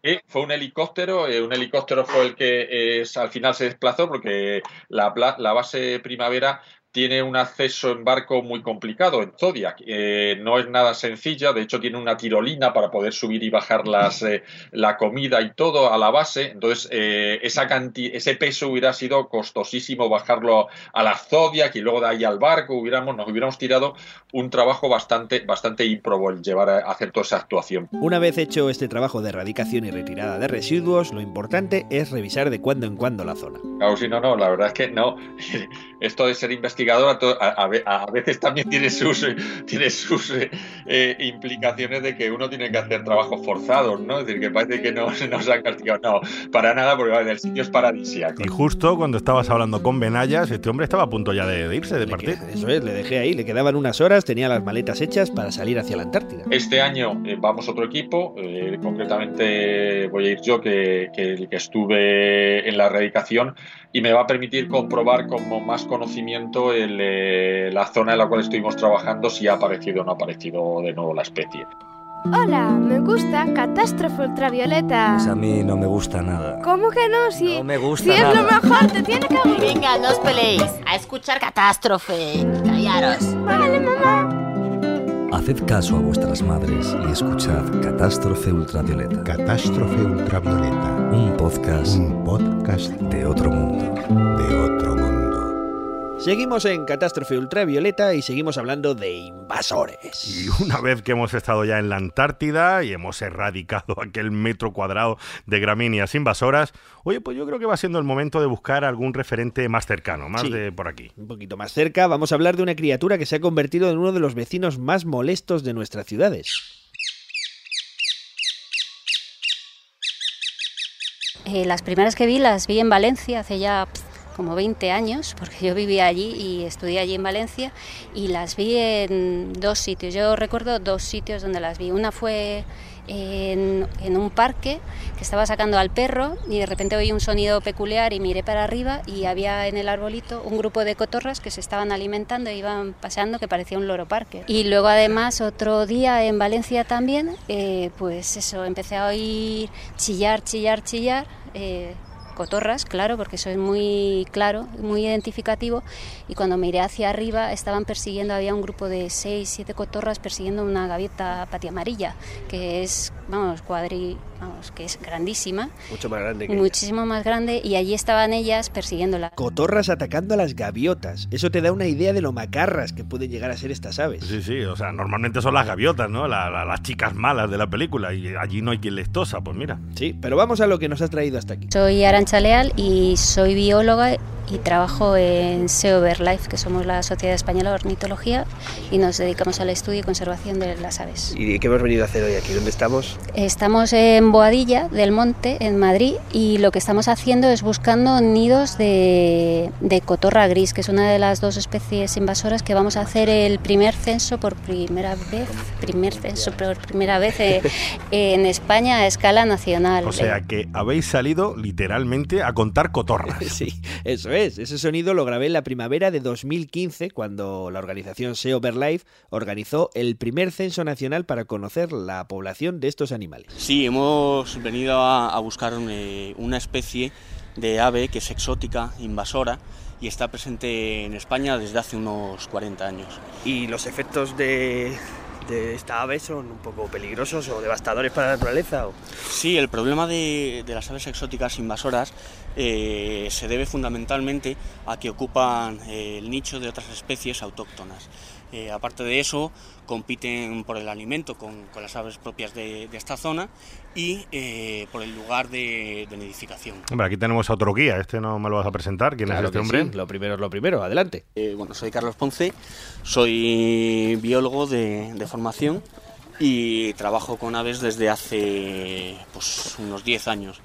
Eh, fue un helicóptero, eh, un helicóptero fue el que eh, al final se desplazó porque la, pla- la base primavera tiene un acceso en barco muy complicado en Zodiac. Eh, no es nada sencilla, de hecho tiene una tirolina para poder subir y bajar las, eh, la comida y todo a la base. Entonces, eh, esa canti- ese peso hubiera sido costosísimo bajarlo a la Zodiac y luego de ahí al barco. Hubiéramos, nos hubiéramos tirado un trabajo bastante, bastante ímprobo el llevar a hacer toda esa actuación. Una vez hecho este trabajo de erradicación y retirada de residuos, lo importante es revisar de cuando en cuando la zona. Claro, sí, no, no, la verdad es que no. Esto de ser investigador a, to- a- a a veces también tiene sus, eh, tiene sus eh, eh, implicaciones de que uno tiene que hacer trabajos forzados, ¿no? Es decir, que parece que no nos han castigado. No, para nada, porque vale, el sitio es paradisíaco. Y justo cuando estabas hablando con Benayas, este hombre estaba a punto ya de, de irse, de Le partir. que- Eso es, le dejé ahí, le quedaban unas horas, tenía las maletas hechas para salir hacia la Antártida. Este año eh, vamos otro equipo, eh, concretamente voy a ir yo, que, que- que estuve en la erradicación, y me va a permitir comprobar con más conocimiento el, eh, la zona en la cual estuvimos trabajando, si ha aparecido o no ha aparecido de nuevo la especie. Hola, me gusta Catástrofe Ultravioleta. Pues a mí no me gusta nada. ¿Cómo que no? Si, No me si gusta es lo mejor, te tiene que gustar. Venga, no os peleéis. A escuchar catástrofe. Callaros. Vale, mamá. Haced caso a vuestras madres y escuchad Catástrofe Ultravioleta, Catástrofe ultravioleta. un podcast Un podcast de otro mundo. De otro mundo. Seguimos en Catástrofe Ultravioleta y seguimos hablando de invasores. Y una vez que hemos estado ya en la Antártida y hemos erradicado aquel metro cuadrado de gramíneas invasoras, oye, pues yo creo que va siendo el momento de buscar algún referente más cercano, más Sí. de por aquí. Un poquito más cerca vamos a hablar de una criatura que se ha convertido en uno de los vecinos más molestos de nuestras ciudades. Eh, las primeras que vi las vi en Valencia hace ya como 20 años, porque yo vivía allí y estudié allí en Valencia, y las vi en dos sitios. Yo recuerdo dos sitios donde las vi. Una fue en, en un parque que estaba sacando al perro y de repente oí un sonido peculiar y miré para arriba y había en el arbolito un grupo de cotorras que se estaban alimentando e iban paseando que parecía un loro parque. Y luego además otro día en Valencia también, eh, pues eso, empecé a oír chillar, chillar, chillar. eh, cotorras, claro, porque eso es muy claro, muy identificativo. Y cuando miré hacia arriba estaban persiguiendo, había un grupo de seis, siete cotorras persiguiendo una gaviota patiamarilla, que es, vamos, cuadri, vamos, que es grandísima, Mucho más grande que muchísimo más grande, y allí estaban ellas persiguiéndola. Cotorras atacando a las gaviotas. Eso te da una idea de lo macarras que pueden llegar a ser estas aves. Sí, sí, o sea, normalmente son las gaviotas, ¿no? La- la- las chicas malas de la película y allí no hay quien les tosa, pues mira. Sí, pero vamos a lo que nos has traído hasta aquí. Soy Arancha Leal y soy bióloga y trabajo en SEO Life, que somos la Sociedad Española de Ornitología y nos dedicamos al estudio y conservación de las aves. ¿Y qué hemos venido a hacer hoy aquí? ¿Dónde estamos? Estamos en Boadilla del Monte, en Madrid, y lo que estamos haciendo es buscando nidos de, de cotorra gris, que es una de las dos especies invasoras que vamos a hacer el primer censo por primera vez, primer censo por primera vez eh, en España a escala nacional. O sea que habéis salido literalmente a contar cotorras. Sí, eso es. Ese sonido lo grabé en la primavera de 2015, cuando la organización SEO Life organizó el primer censo nacional para conocer la población de estos animales. Sí, hemos venido a, a buscar eh, una especie de ave que es exótica, invasora, y está presente en España desde hace unos 40 años. ¿Y los efectos de, de esta ave son un poco peligrosos o devastadores para la naturaleza? o? Sí, el problema de, de las aves exóticas invasoras eh, se debe fundamentalmente a que ocupan eh, el nicho de otras especies autóctonas. Eh, aparte de eso, compiten por el alimento con, con las aves propias de, de esta zona y eh, por el lugar de, de nidificación. Hombre, aquí tenemos a otro guía, este no me lo vas a presentar, ¿quién Claro es este hombre? sí, Lo primero es lo primero, adelante. Eh, bueno, soy Carlos Ponce, soy biólogo de, de formación y trabajo con aves desde hace pues, unos 10 años.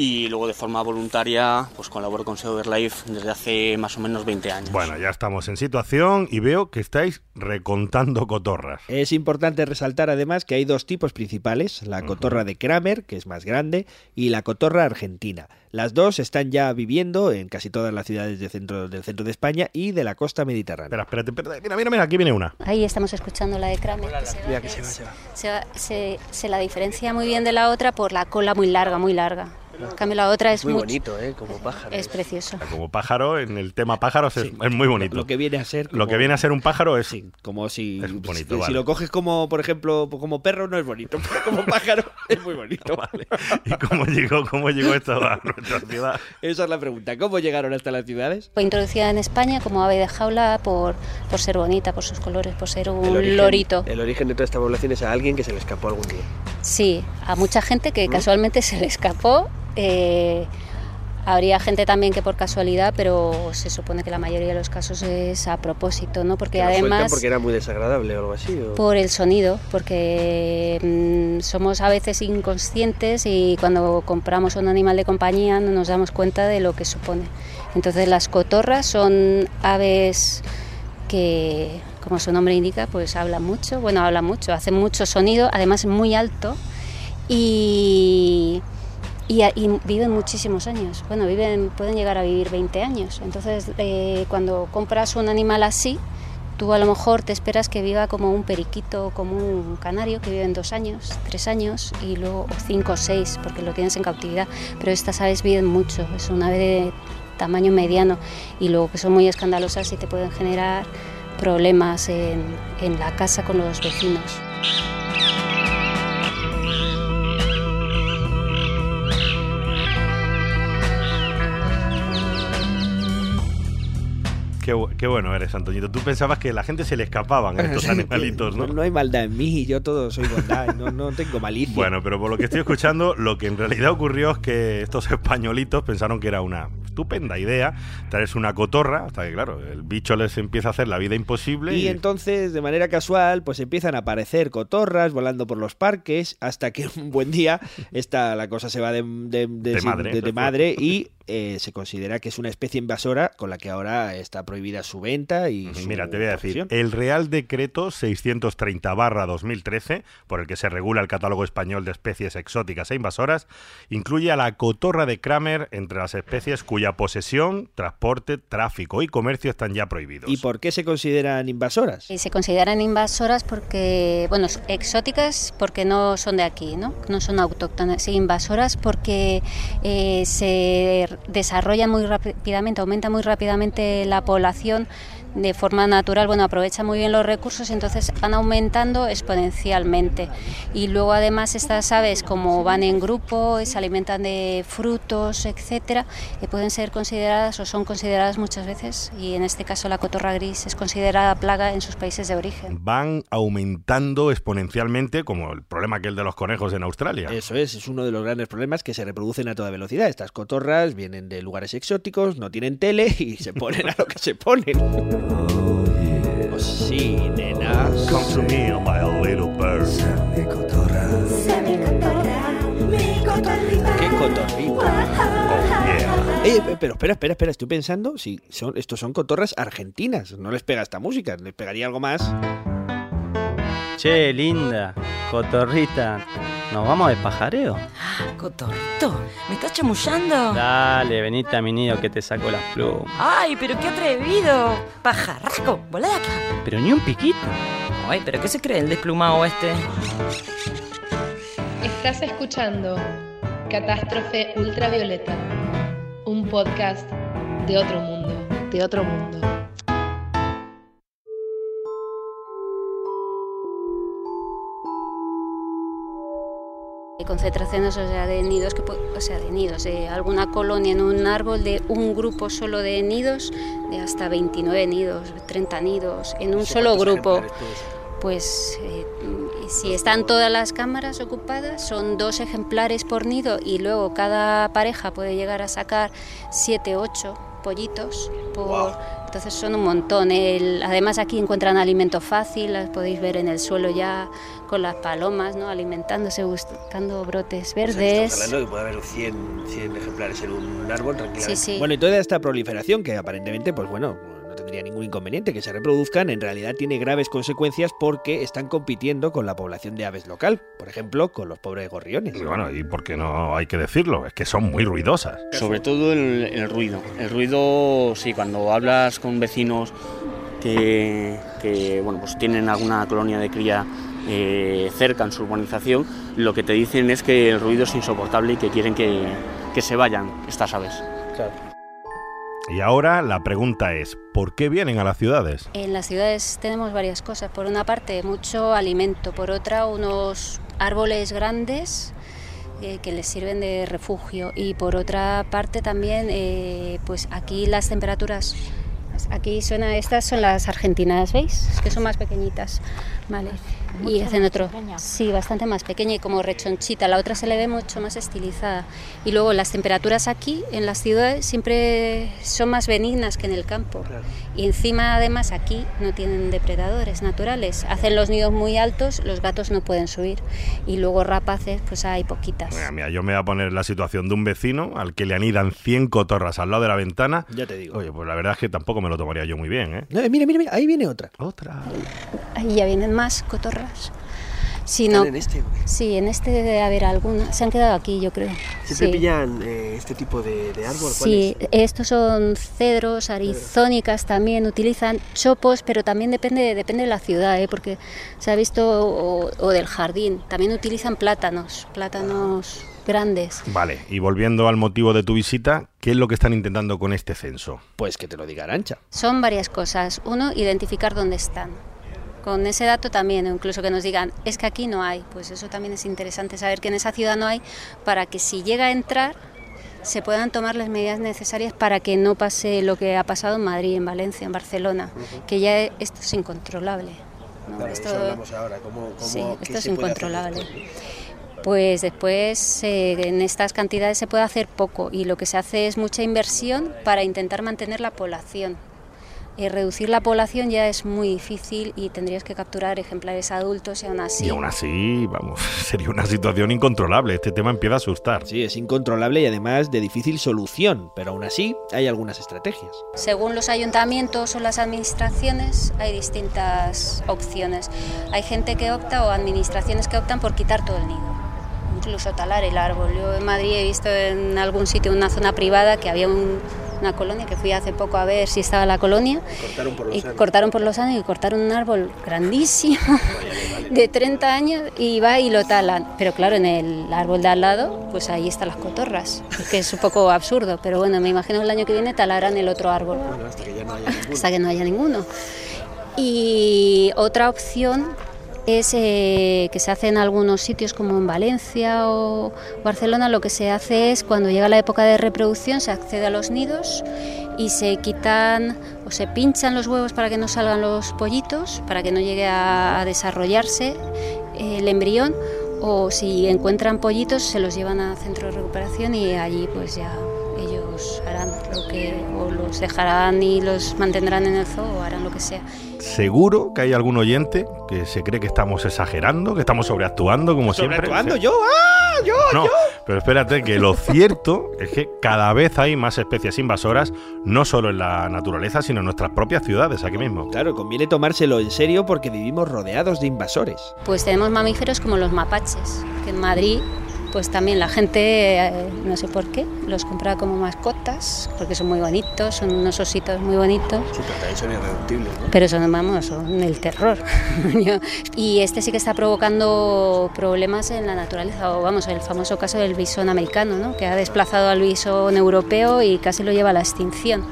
Y luego de forma voluntaria pues colaboro con SEO Life desde hace más o menos 20 años. Bueno, ya estamos en situación y veo que estáis recontando cotorras. Es importante resaltar además que hay dos tipos principales, la cotorra de Kramer, que es más grande, y la cotorra argentina. Las dos están ya viviendo en casi todas las ciudades de centro, del centro de España y de la costa mediterránea. Espera, espérate, espérate. Mira, mira, mira, aquí viene una. Ahí estamos escuchando la de Kramer. que se, Mira va- que se va, se va. se va- se- se la diferencia muy bien de la otra por la cola muy larga, muy larga. En cambio la otra es muy mucho- bonito, ¿eh? Como pájaro. Es precioso. Como pájaro, en el tema pájaros es, es muy bonito. Lo que viene a ser. Lo que viene a ser un pájaro es. Como si. Es bonito, si, vale. lo coges como, por ejemplo, como perro, no es bonito. Pero como pájaro, es muy bonito. ¿Y cómo llegó, cómo llegó esto a nuestra ciudad? Esa es la pregunta. ¿Cómo llegaron hasta las ciudades? Fue introducida en España como ave de jaula por, por ser bonita, por sus colores, por ser un El origen- lorito. El origen de toda esta población es a alguien que se le escapó algún día. Sí, a mucha gente que casualmente se le escapó. Eh, habría gente también que por casualidad, pero se supone que la mayoría de los casos es a propósito, ¿no? Porque Que además porque era muy desagradable o algo así. ¿o? por el sonido, porque mm, somos a veces inconscientes y cuando compramos un animal de compañía no nos damos cuenta de lo que supone. Entonces las cotorras son aves que, como su nombre indica, pues hablan mucho, bueno, hablan mucho, hacen mucho sonido, además muy alto y, y, y viven muchísimos años. Bueno, pueden llegar a vivir 20 años. Entonces, eh, cuando compras un animal así, tú a lo mejor te esperas que viva como un periquito, como un canario, que viven dos años, tres años, y luego cinco o seis, porque lo tienes en cautividad. Pero estas aves viven mucho, es una ave de tamaño mediano, y luego que son muy escandalosas y te pueden generar problemas en, en la casa con los vecinos. Qué, bu- qué bueno eres, Antoñito. Tú pensabas que la gente se le escapaban a estos animalitos, ¿no? No hay maldad en mí, yo todo soy bondad, no, no tengo malicia. Bueno, pero por lo que estoy escuchando, lo que en realidad ocurrió es que estos españolitos pensaron que era una estupenda idea traerse una cotorra, hasta que, claro, el bicho les empieza a hacer la vida imposible. Y entonces, de manera casual, pues empiezan a aparecer cotorras volando por los parques, hasta que un buen día esta, la cosa se va de, de- de- madre, madre y eh, se considera que es una especie invasora con la que ahora está prohibida su venta y su Mira, te voy a decir, el Real Decreto 630-2013, por el que se regula el catálogo español de especies exóticas e invasoras, incluye a la cotorra de Kramer entre las especies cuya posesión, transporte, tráfico y comercio están ya prohibidos. ¿Y por qué se consideran invasoras? Y se consideran invasoras porque, bueno, exóticas porque no son de aquí, ¿no? No son autóctonas. Y invasoras porque eh, se desarrolla muy rápidamente, aumenta muy rápidamente la población de forma natural, bueno, aprovecha muy bien los recursos y entonces van aumentando exponencialmente. Y luego además estas aves, como van en grupo, se alimentan de frutos, etcétera, eh, pueden ser consideradas o son consideradas muchas veces, y en este caso la cotorra gris es considerada plaga en sus países de origen. Van aumentando exponencialmente, como el problema aquel de los conejos en Australia. Eso es, es uno de los grandes problemas que se reproducen a toda velocidad. Estas cotorras vienen de lugares exóticos, no tienen tele y se ponen a lo que se ponen. Pues sí, nena. Come to me, my little bird. ¡Qué cotorrita! Eh, eh, pero espera, espera, espera, estoy pensando si son, estos son cotorras argentinas. No les pega esta música, les pegaría algo más. Che, linda, cotorrita, ¿nos vamos de pajareo? Cotorrito, ¿me estás chamullando? Dale, venite a mi nido que te saco las plumas. Ay, pero qué atrevido. Pajarraco, volá de acá. Pero ni un piquito. Ay, pero ¿qué se cree el desplumado este? Estás escuchando Catástrofe Ultravioleta, un podcast de otro mundo, de otro mundo. Concentraciones o sea, de nidos, que, o sea, de nidos, de alguna colonia en un árbol de un grupo solo de nidos, de hasta 29 nidos, 30 nidos, en un solo grupo. Pues eh, si están todas las cámaras ocupadas, son dos ejemplares por nido y luego cada pareja puede llegar a sacar 7, 8 pollitos. Por, Entonces son un montón. El- además aquí encuentran alimento fácil, las podéis ver en el suelo ya con las palomas, ¿no? alimentándose, buscando brotes Estamos verdes. hablando de que puede haber 100, 100 ejemplares en un árbol tranquilamente. Sí, sí. Bueno, y toda esta proliferación que aparentemente, pues bueno, no tendría ningún inconveniente que se reproduzcan, en realidad tiene graves consecuencias porque están compitiendo con la población de aves local, por ejemplo, con los pobres gorriones. Y bueno, y porque no hay que decirlo, es que son muy ruidosas. Sobre todo el, el ruido. El ruido, sí, cuando hablas con vecinos que, que, bueno, pues tienen alguna colonia de cría eh, cerca en su urbanización, lo que te dicen es que el ruido es insoportable y que quieren que, que se vayan estas aves. Y ahora la pregunta es, ¿por qué vienen a las ciudades? En las ciudades tenemos varias cosas. Por una parte, mucho alimento. Por otra, unos árboles grandes eh, que les sirven de refugio. Y por otra parte también, eh, pues aquí las temperaturas... Aquí suena, estas son las argentinas, ¿veis? Es que son más pequeñitas, ¿vale? Y hacen otro, sí, bastante más pequeña y como rechonchita. La otra se le ve mucho más estilizada. Y luego las temperaturas aquí en las ciudades siempre son más benignas que en el campo. Y encima, además, aquí no tienen depredadores naturales. Hacen los nidos muy altos, los gatos no pueden subir. Y luego rapaces, pues hay poquitas. Mira, mira, yo me voy a poner en la situación de un vecino al que le anidan 100 cotorras al lado de la ventana. Ya te digo. Oye, pues la verdad es que tampoco me lo tomaría yo muy bien, ¿eh? Eh, mira, mira, mira, ahí viene otra. Otra. Ahí ya vienen más cotorras. Sí, no, ¿Están en este? sí, en este debe haber alguna. Se han quedado aquí, yo creo. ¿Siempre Sí. pillan eh, este tipo de, de árbol? Sí, estos son cedros, arizónicas también, utilizan chopos, pero también depende, depende de la ciudad, ¿eh? porque se ha visto, o, o del jardín, también utilizan plátanos, plátanos grandes. Vale, y volviendo al motivo de tu visita, ¿qué es lo que están intentando con este censo? Pues que te lo diga Arancha. Son varias cosas. Uno, identificar dónde están. Con ese dato también, incluso que nos digan, es que aquí no hay, pues eso también es interesante saber que en esa ciudad no hay, para que si llega a entrar se puedan tomar las medidas necesarias para que no pase lo que ha pasado en Madrid, en Valencia, en Barcelona, que ya esto es incontrolable. ¿no? Claro, Esto- eso hablamos ahora. ¿Cómo, cómo, Sí, esto es incontrolable. Pues después eh, en estas cantidades se puede hacer poco y lo que se hace es mucha inversión para intentar mantener la población. Eh, reducir la población ya es muy difícil y tendrías que capturar ejemplares adultos y aún así. Y aún así, vamos, sería una situación incontrolable. Este tema empieza a asustar. Sí, es incontrolable y además de difícil solución, pero aún así hay algunas estrategias. Según los ayuntamientos o las administraciones hay distintas opciones. Hay gente que opta o administraciones que optan por quitar todo el nido, incluso talar el árbol. Yo en Madrid he visto en algún sitio, en una zona privada, que había un- una colonia que fui hace poco a ver si estaba la colonia. Cortaron por los y años. cortaron por los años y cortaron un árbol grandísimo de 30 años y va y lo talan. Pero claro, en el árbol de al lado, pues ahí están las cotorras, que es un poco absurdo, pero bueno, me imagino que el año que viene talarán el otro árbol Bueno, hasta que ya no haya ninguno. hasta que no haya ninguno. Y otra opción es eh, que se hace en algunos sitios como en Valencia o Barcelona, lo que se hace es cuando llega la época de reproducción se accede a los nidos y se quitan o se pinchan los huevos para que no salgan los pollitos, para que no llegue a, a desarrollarse eh, el embrión o si encuentran pollitos se los llevan a centro de recuperación y allí pues ya ellos harán lo que o los dejarán y los mantendrán en el zoo o harán lo que sea. Seguro que hay algún oyente que se cree que estamos exagerando, que estamos sobreactuando, como siempre. ¿Sobreactuando yo? ¡Ah! ¡Yo! No, ¡Yo! pero espérate que lo cierto es que cada vez hay más especies invasoras, no solo en la naturaleza, sino en nuestras propias ciudades, aquí mismo. Claro, conviene tomárselo en serio porque vivimos rodeados de invasores. Pues tenemos mamíferos como los mapaches, que en Madrid pues también la gente, eh, no sé por qué, los compra como mascotas, porque son muy bonitos, son unos ositos muy bonitos. Sí, pero también son irreductibles, ¿no? Pero son, vamos, son el terror. Y este sí que está provocando problemas en la naturaleza, o vamos, el famoso caso del bisón americano, ¿no? que ha desplazado al bisón europeo y casi lo lleva a la extinción.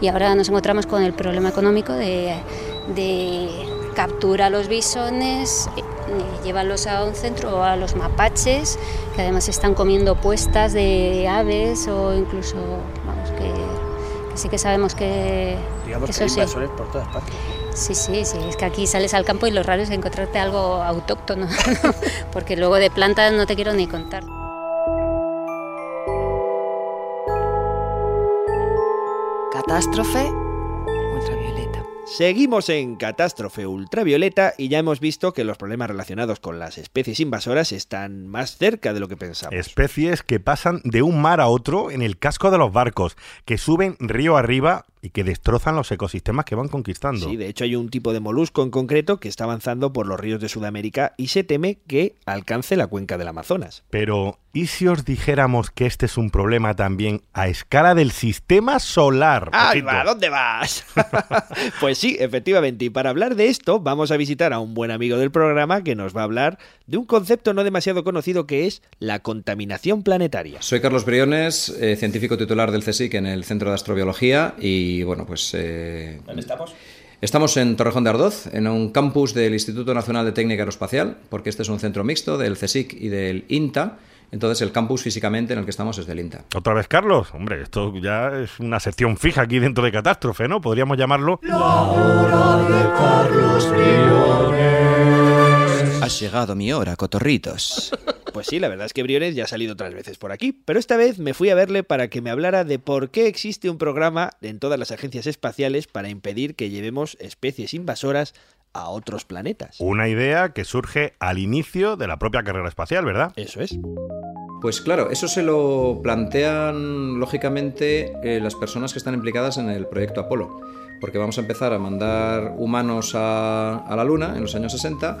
Y ahora nos encontramos con el problema económico de, de captura a los bisones, eh, llévalos a un centro o a los mapaches, que además están comiendo puestas de aves o incluso, vamos, que, que sí que sabemos que... Digamos que eso hay sí. invasores por todas partes. Sí, sí, sí, es que aquí sales al campo y lo raro es encontrarte algo autóctono, porque luego de plantas no te quiero ni contar. Catástrofe. Seguimos en Catástrofe Ultravioleta y ya hemos visto que los problemas relacionados con las especies invasoras están más cerca de lo que pensamos. Especies que pasan de un mar a otro en el casco de los barcos, que suben río arriba y que destrozan los ecosistemas que van conquistando. Sí, de hecho hay un tipo de molusco en concreto que está avanzando por los ríos de Sudamérica y se teme que alcance la cuenca del Amazonas. Pero, ¿y si os dijéramos que este es un problema también a escala del sistema solar? ¡Ay, va! ¿Dónde vas? pues sí, efectivamente. Y para hablar de esto, vamos a visitar a un buen amigo del programa que nos va a hablar de un concepto no demasiado conocido que es la contaminación planetaria. Soy Carlos Briones, eh, científico titular del CSIC en el Centro de Astrobiología y bueno, pues... eh, ¿Dónde estamos? Estamos en Torrejón de Ardoz, en un campus del Instituto Nacional de Técnica Aeroespacial, porque este es un centro mixto del CSIC y del INTA. Entonces el campus físicamente en el que estamos es del INTA. ¿Otra vez, Carlos? Hombre, esto ya es una sección fija aquí dentro de Catástrofe, ¿no? Podríamos llamarlo... Ha llegado mi hora, cotorritos. Pues sí, la verdad es que Briones ya ha salido otras veces por aquí, pero esta vez me fui a verle para que me hablara de por qué existe un programa en todas las agencias espaciales para impedir que llevemos especies invasoras a otros planetas. Una idea que surge al inicio de la propia carrera espacial, ¿verdad? Eso es. Pues claro, eso se lo plantean lógicamente eh, las personas que están implicadas en el proyecto Apolo, porque vamos a empezar a mandar humanos a, a la Luna en los años 60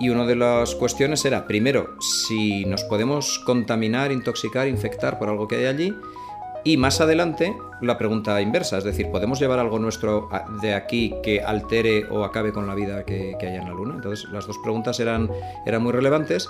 y una de las cuestiones era, primero, si nos podemos contaminar, intoxicar, infectar por algo que hay allí, y más adelante la pregunta inversa, es decir, ¿podemos llevar algo nuestro de aquí que altere o acabe con la vida que, que haya en la Luna? Entonces las dos preguntas eran, eran muy relevantes.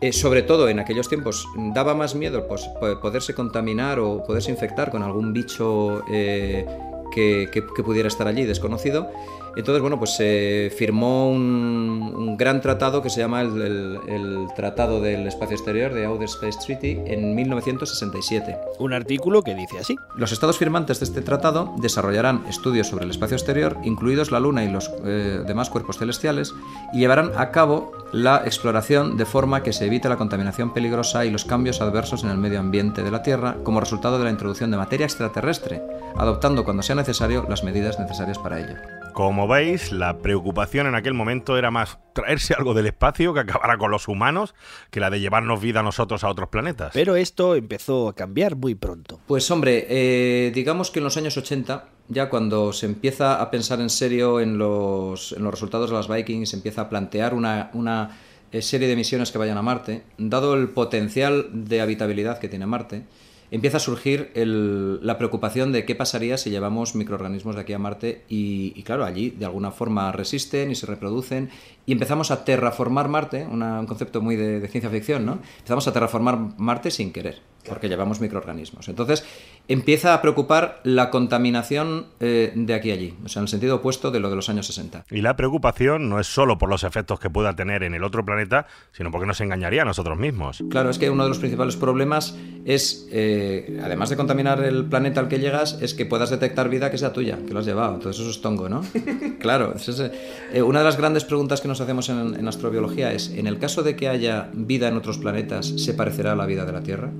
Eh, sobre todo en aquellos tiempos daba más miedo pues, po- poderse contaminar o poderse infectar con algún bicho eh, que pudiera estar allí desconocido. Entonces, bueno, pues se firmó un, un gran tratado que se llama el, el- el Tratado del Espacio Exterior, de Outer Space Treaty, en 1967. Un artículo que dice así. Los estados firmantes de este tratado desarrollarán estudios sobre el espacio exterior, incluidos la Luna y los eh, demás cuerpos celestiales, y llevarán a cabo la exploración de forma que se evite la contaminación peligrosa y los cambios adversos en el medio ambiente de la Tierra como resultado de la introducción de materia extraterrestre, adoptando cuando sea necesario las medidas necesarias para ello. Como veis, la preocupación en aquel momento era más traerse algo del espacio que acabara con los humanos que la de llevarnos vida a nosotros a otros planetas. Pero esto empezó a cambiar muy pronto. Pues hombre, eh, digamos que en los años 80, ya cuando se empieza a pensar en serio en los, en los resultados de las Vikings, se empieza a plantear una, una eh, serie de misiones que vayan a Marte, dado el potencial de habitabilidad que tiene Marte, empieza a surgir el- la preocupación de qué pasaría si llevamos microorganismos de aquí a Marte y, claro, allí de alguna forma resisten y se reproducen y empezamos a terraformar Marte, una- un concepto muy de, de ciencia ficción, ¿no? Empezamos a terraformar Marte sin querer, porque llevamos microorganismos. Entonces empieza a preocupar la contaminación eh, de aquí a allí, o sea, en el sentido opuesto de lo de los años 60. Y la preocupación no es solo por los efectos que pueda tener en el otro planeta, sino porque nos engañaría a nosotros mismos. Claro, es que uno de los principales problemas es, eh, además de contaminar el planeta al que llegas, es que puedas detectar vida que sea tuya, que lo has llevado. Entonces eso es tongo, ¿no? claro, es, eh, una de las grandes preguntas que nos hacemos en, en astrobiología es, en el caso de que haya vida en otros planetas, ¿se parecerá a la vida de la Tierra?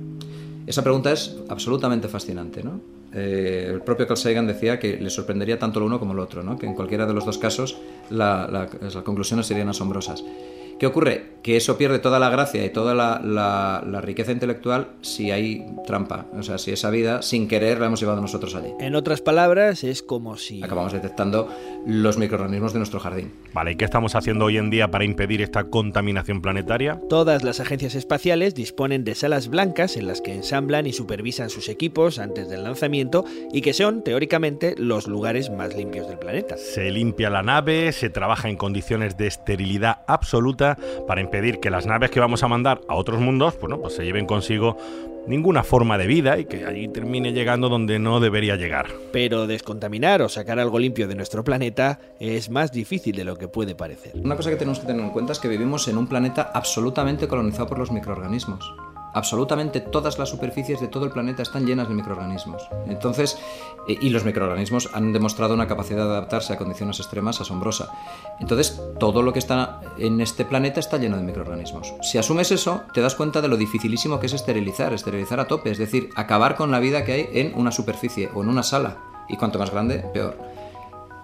Esa pregunta es absolutamente fascinante, ¿no? Eh, el propio Carl Sagan decía que le sorprendería tanto lo uno como lo otro, ¿no? Que en cualquiera de los dos casos la- la- las conclusiones serían asombrosas. ¿Qué ocurre? Que eso pierde toda la gracia y toda la, la- la riqueza intelectual si hay trampa. O sea, si esa vida, sin querer, la hemos llevado nosotros allí. En otras palabras, es como si... Acabamos detectando los microorganismos de nuestro jardín. Vale, ¿y qué estamos haciendo hoy en día para impedir esta contaminación planetaria? Todas las agencias espaciales disponen de salas blancas en las que ensamblan y supervisan sus equipos antes del lanzamiento y que son, teóricamente, los lugares más limpios del planeta. Se limpia la nave, se trabaja en condiciones de esterilidad absoluta para impedir que las naves que vamos a mandar a otros mundos, bueno, pues se lleven consigo ninguna forma de vida y que allí termine llegando donde no debería llegar. Pero descontaminar o sacar algo limpio de nuestro planeta es más difícil de lo que puede parecer. Una cosa que tenemos que tener en cuenta es que vivimos en un planeta absolutamente colonizado por los microorganismos. Absolutamente todas las superficies de todo el planeta están llenas de microorganismos. Entonces, eh, y los microorganismos han demostrado una capacidad de adaptarse a condiciones extremas asombrosa. Entonces, todo lo que está en este planeta está lleno de microorganismos. Si asumes eso, te das cuenta de lo dificilísimo que es esterilizar, esterilizar a tope, es decir, acabar con la vida que hay en una superficie o en una sala. Y cuanto más grande, peor.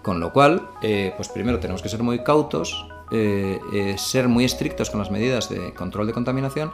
Con lo cual, eh, pues primero tenemos que ser muy cautos, eh, ser muy estrictos con las medidas de control de contaminación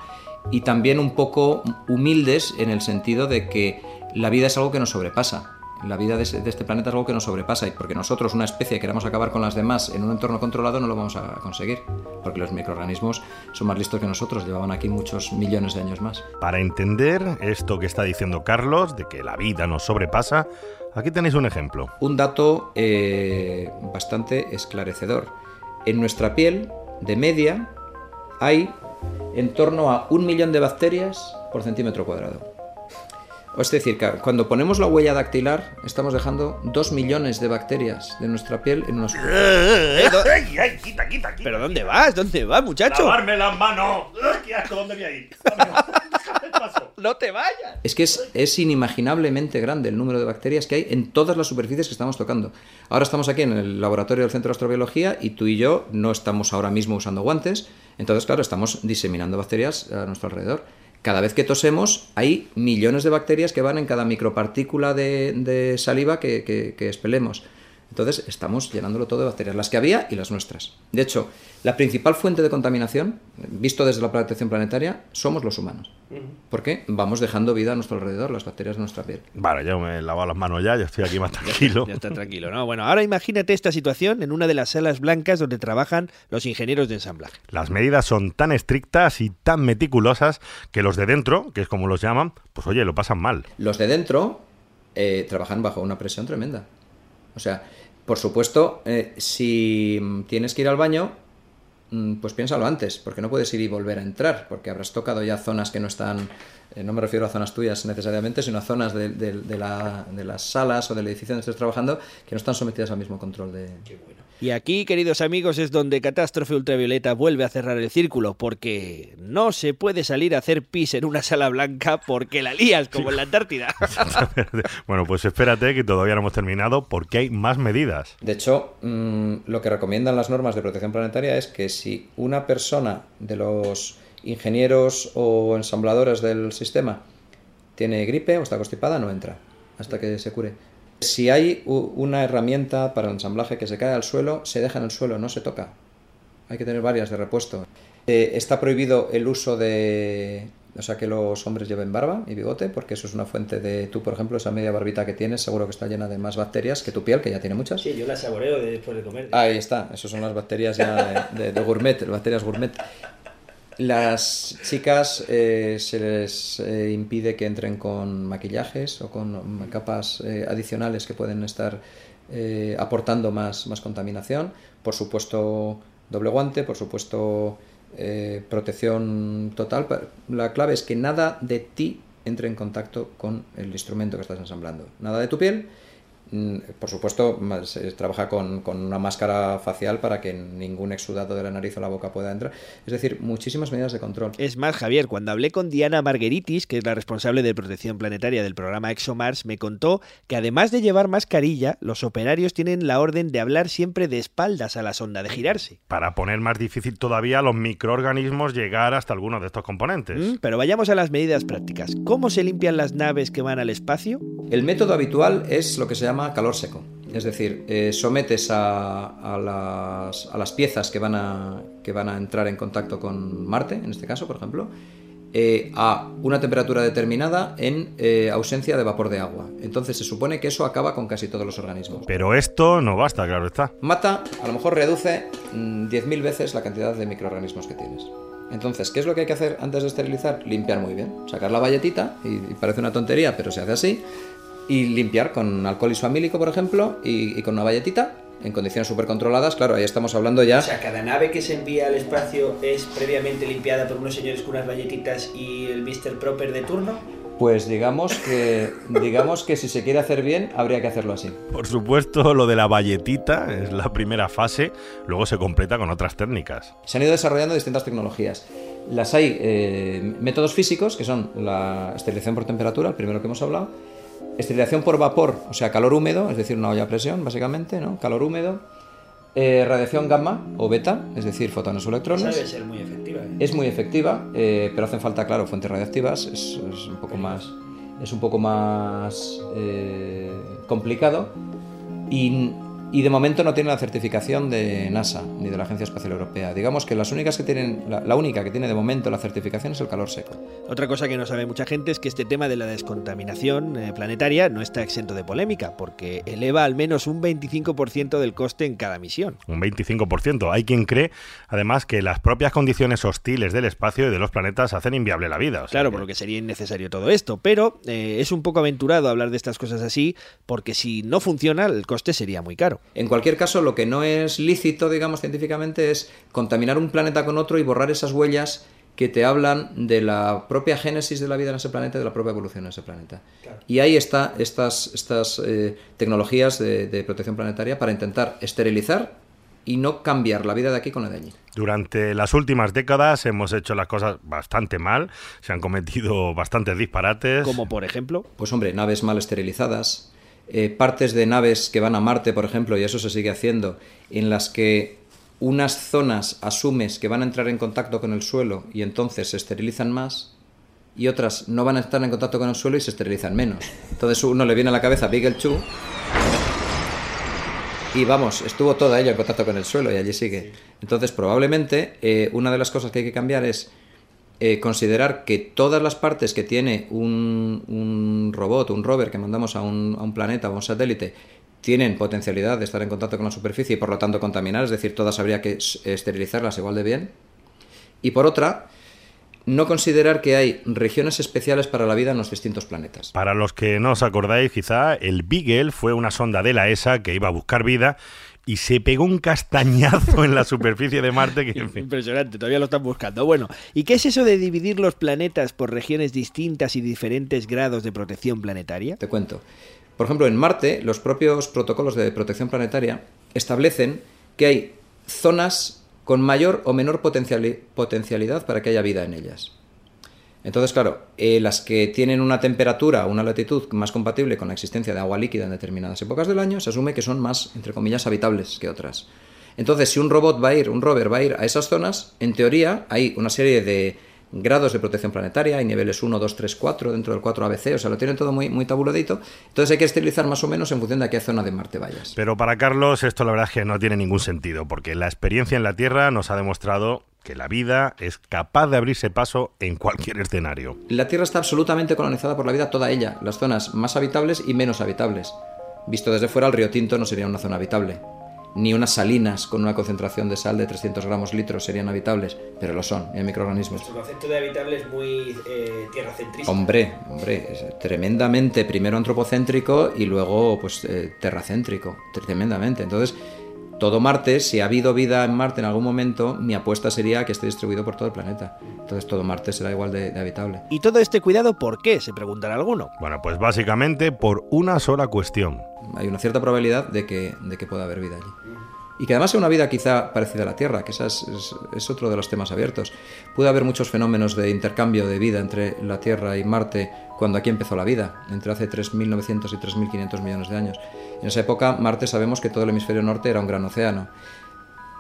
y también un poco humildes en el sentido de que la vida es algo que nos sobrepasa. la vida de, este planeta es algo que nos sobrepasa y porque nosotros, una especie, queramos acabar con las demás en un entorno controlado, no lo vamos a conseguir. Porque los microorganismos son más listos que nosotros, llevaban aquí muchos millones de años más. Para entender esto que está diciendo Carlos, de que la vida nos sobrepasa, aquí tenéis un ejemplo. Un dato eh, bastante esclarecedor. En nuestra piel, de media, hay en torno a un millón de bacterias por centímetro cuadrado. Es decir, que cuando ponemos la huella dactilar, estamos dejando dos millones de bacterias de nuestra piel en unos... Eh, do- ¡Ay, ay, quita, quita, quita! ¿Pero dónde vas? ¿Dónde vas, muchacho? ¡Lavarme las manos! ¡Ay, ¡Qué asco! ¿Dónde voy a ir? ¡No te vayas! Es que es, es inimaginablemente grande el número de bacterias que hay en todas las superficies que estamos tocando. Ahora estamos aquí en el laboratorio del Centro de Astrobiología y tú y yo no estamos ahora mismo usando guantes, entonces claro, estamos diseminando bacterias a nuestro alrededor. Cada vez que tosemos hay millones de bacterias que van en cada micropartícula de, de saliva que, que- que expelemos. Entonces estamos llenándolo todo de bacterias, las que había y las nuestras. De hecho, la principal fuente de contaminación, visto desde la protección planetaria, somos los humanos. Porque vamos dejando vida a nuestro alrededor, las bacterias de nuestra piel. Vale, yo me he lavado las manos ya, ya estoy aquí más tranquilo. Ya está tranquilo, ¿no? Bueno, ahora imagínate esta situación en una de las salas blancas donde trabajan los ingenieros de ensamblaje. Las medidas son tan estrictas y tan meticulosas que los de dentro, que es como los llaman, pues oye, lo pasan mal. Los de dentro eh, trabajan bajo una presión tremenda. O sea, por supuesto, eh, si tienes que ir al baño, mm, pues piénsalo antes, porque no puedes ir y volver a entrar, porque habrás tocado ya zonas que no están, eh, no me refiero a zonas tuyas necesariamente, sino a zonas de, de- la- de las salas o del edificio donde estés trabajando que no están sometidas al mismo control de... Y aquí, queridos amigos, es donde Catástrofe Ultravioleta vuelve a cerrar el círculo, porque no se puede salir a hacer pis en una sala blanca porque la lías, como en la Antártida. bueno, pues espérate que todavía no hemos terminado porque hay más medidas. De hecho, mm, lo que recomiendan las normas de protección planetaria es que si una persona de los ingenieros o ensambladores del sistema tiene gripe o está constipada, no entra hasta que se cure. Si hay una herramienta para el ensamblaje que se cae al suelo, se deja en el suelo, no se toca. Hay que tener varias de repuesto. Eh, está prohibido el uso de... O sea, que los hombres lleven barba y bigote, porque eso es una fuente de... Tú, por ejemplo, esa media barbita que tienes, seguro que está llena de más bacterias que tu piel, que ya tiene muchas. Sí, yo la saboreo después de comer. Ahí está, esas son las bacterias ya de, de- de gourmet, las bacterias gourmet. Las chicas eh, se les eh, impide que entren con maquillajes o con capas eh, adicionales que pueden estar eh, aportando más, más contaminación. Por supuesto, doble guante, por supuesto, protección total. La clave es que nada de ti entre en contacto con el instrumento que estás ensamblando. Nada de tu piel. Mm, Por supuesto, se trabaja con, con una máscara facial para que ningún exudado de la nariz o la boca pueda entrar. Es decir, muchísimas medidas de control. Es más, Javier, cuando hablé con Diana Margueritis, que es la responsable de protección planetaria del programa ExoMars, me contó que además de llevar mascarilla, los operarios tienen la orden de hablar siempre de espaldas a la sonda, de girarse. Para poner más difícil todavía a los microorganismos llegar hasta algunos de estos componentes. Mm, Pero vayamos a las medidas prácticas. ¿Cómo se limpian las naves que van al espacio? El método habitual es lo que se llama calor seco. Es decir, eh, sometes a, a las, a las piezas que van a, que van a entrar en contacto con Marte, en este caso, por ejemplo, eh, a una temperatura determinada en eh, ausencia de vapor de agua. Entonces se supone que eso acaba con casi todos los organismos. Pero esto no basta, claro está. Mata, a lo mejor reduce mm, 10.000 veces la cantidad de microorganismos que tienes. Entonces, ¿qué es lo que hay que hacer antes de esterilizar? Limpiar muy bien. Sacar la valletita, y, y parece una tontería, pero se hace así. Y limpiar con alcohol isomílico, por ejemplo, y, y con una valletita, en condiciones súper controladas. Claro, ahí estamos hablando ya. O sea, cada nave que se envía al espacio es previamente limpiada por unos señores con unas galletitas y el Mr. Proper de turno. Pues digamos que, digamos que si se quiere hacer bien, habría que hacerlo así. Por supuesto, lo de la valletita es la primera fase, luego se completa con otras técnicas. Se han ido desarrollando distintas tecnologías. Las hay eh, métodos físicos, que son la esterilización por temperatura, el primero que hemos hablado, esterilización por vapor, o sea, calor húmedo, es decir, una olla a presión, básicamente, ¿no? Calor húmedo, eh, radiación gamma o beta, es decir, fotones o Esa electrones. debe ser muy efectiva. ¿eh? Es muy efectiva, eh, pero hacen falta, claro, fuentes radiactivas, es, es un poco más, es un poco más complicado. Y y de momento no tiene la certificación de NASA ni de la Agencia Espacial Europea. Digamos que las únicas que tienen, la, la única que tiene de momento la certificación es el calor seco. Otra cosa que no sabe mucha gente es que este tema de la descontaminación eh, planetaria no está exento de polémica, porque eleva al menos un 25% del coste en cada misión. Un 25%. Hay quien cree, además, que las propias condiciones hostiles del espacio y de los planetas hacen inviable la vida. o sea Claro, que- por lo que sería innecesario todo esto, pero eh, es un poco aventurado hablar de estas cosas así, porque si no funciona, el coste sería muy caro. En cualquier caso, lo que no es lícito, digamos, científicamente, es contaminar un planeta con otro y borrar esas huellas que te hablan de la propia génesis de la vida en ese planeta y de la propia evolución en ese planeta. Y ahí está estas, estas eh, tecnologías de, de protección planetaria para intentar esterilizar y no cambiar la vida de aquí con la de allí. Durante las últimas décadas hemos hecho las cosas bastante mal, se han cometido bastantes disparates. Como por ejemplo. Pues hombre, naves mal esterilizadas, eh, partes de naves que van a Marte, por ejemplo, y eso se sigue haciendo, en las que unas zonas asumes que van a entrar en contacto con el suelo y entonces se esterilizan más y otras no van a estar en contacto con el suelo y se esterilizan menos. Entonces uno le viene a la cabeza Beagle 2 y vamos, estuvo toda ella en contacto con el suelo y allí sigue. Entonces probablemente eh, una de las cosas que hay que cambiar es eh, considerar que todas las partes que tiene un, un robot, un rover que mandamos a un, a un planeta o a un satélite, tienen potencialidad de estar en contacto con la superficie y por lo tanto contaminar, es decir, todas habría que esterilizarlas igual de bien. Y por otra, no considerar que hay regiones especiales para la vida en los distintos planetas. Para los que no os acordáis, quizá el Beagle fue una sonda de la ESA que iba a buscar vida y se pegó un castañazo en la superficie de Marte que, en fin, Impresionante, todavía lo están buscando. Bueno, ¿y qué es eso de dividir los planetas por regiones distintas y diferentes grados de protección planetaria? Te cuento. Por ejemplo, en Marte, los propios protocolos de protección planetaria establecen que hay zonas con mayor o menor potenciali- potencialidad para que haya vida en ellas. Entonces, claro, eh, las que tienen una temperatura, una latitud más compatible con la existencia de agua líquida en determinadas épocas del año, se asume que son más, entre comillas, habitables que otras. Entonces, si un robot va a ir, un rover va a ir a esas zonas, en teoría hay una serie de grados de protección planetaria, hay niveles 1, 2, 3, 4, dentro del 4 ABC, o sea, lo tienen todo muy, muy tabuladito. Entonces hay que esterilizar más o menos en función de a qué zona de Marte vayas. Pero para Carlos esto la verdad es que no tiene ningún sentido, porque la experiencia en la Tierra nos ha demostrado que la vida es capaz de abrirse paso en cualquier escenario. La Tierra está absolutamente colonizada por la vida, toda ella, las zonas más habitables y menos habitables. Visto desde fuera, el río Tinto no sería una zona habitable. Ni unas salinas con una concentración de sal de 300 gramos litros serían habitables, pero lo son, hay microorganismos. Su concepto de habitable es muy eh, tierra centrista. Hombre, hombre, es tremendamente primero antropocéntrico y luego pues eh, terracéntrico, tremendamente. Entonces, todo Marte, si ha habido vida en Marte en algún momento, mi apuesta sería que esté distribuido por todo el planeta. Entonces todo Marte será igual de, de habitable. ¿Y todo este cuidado por qué? Se preguntará alguno. Bueno, pues básicamente por una sola cuestión. Hay una cierta probabilidad de que, de que pueda haber vida allí. Y que además sea una vida quizá parecida a la Tierra, que esa es, es- es otro de los temas abiertos. Puede haber muchos fenómenos de intercambio de vida entre la Tierra y Marte cuando aquí empezó la vida, entre hace 3.900 y 3.500 millones de años. En esa época, Marte sabemos que todo el hemisferio norte era un gran océano.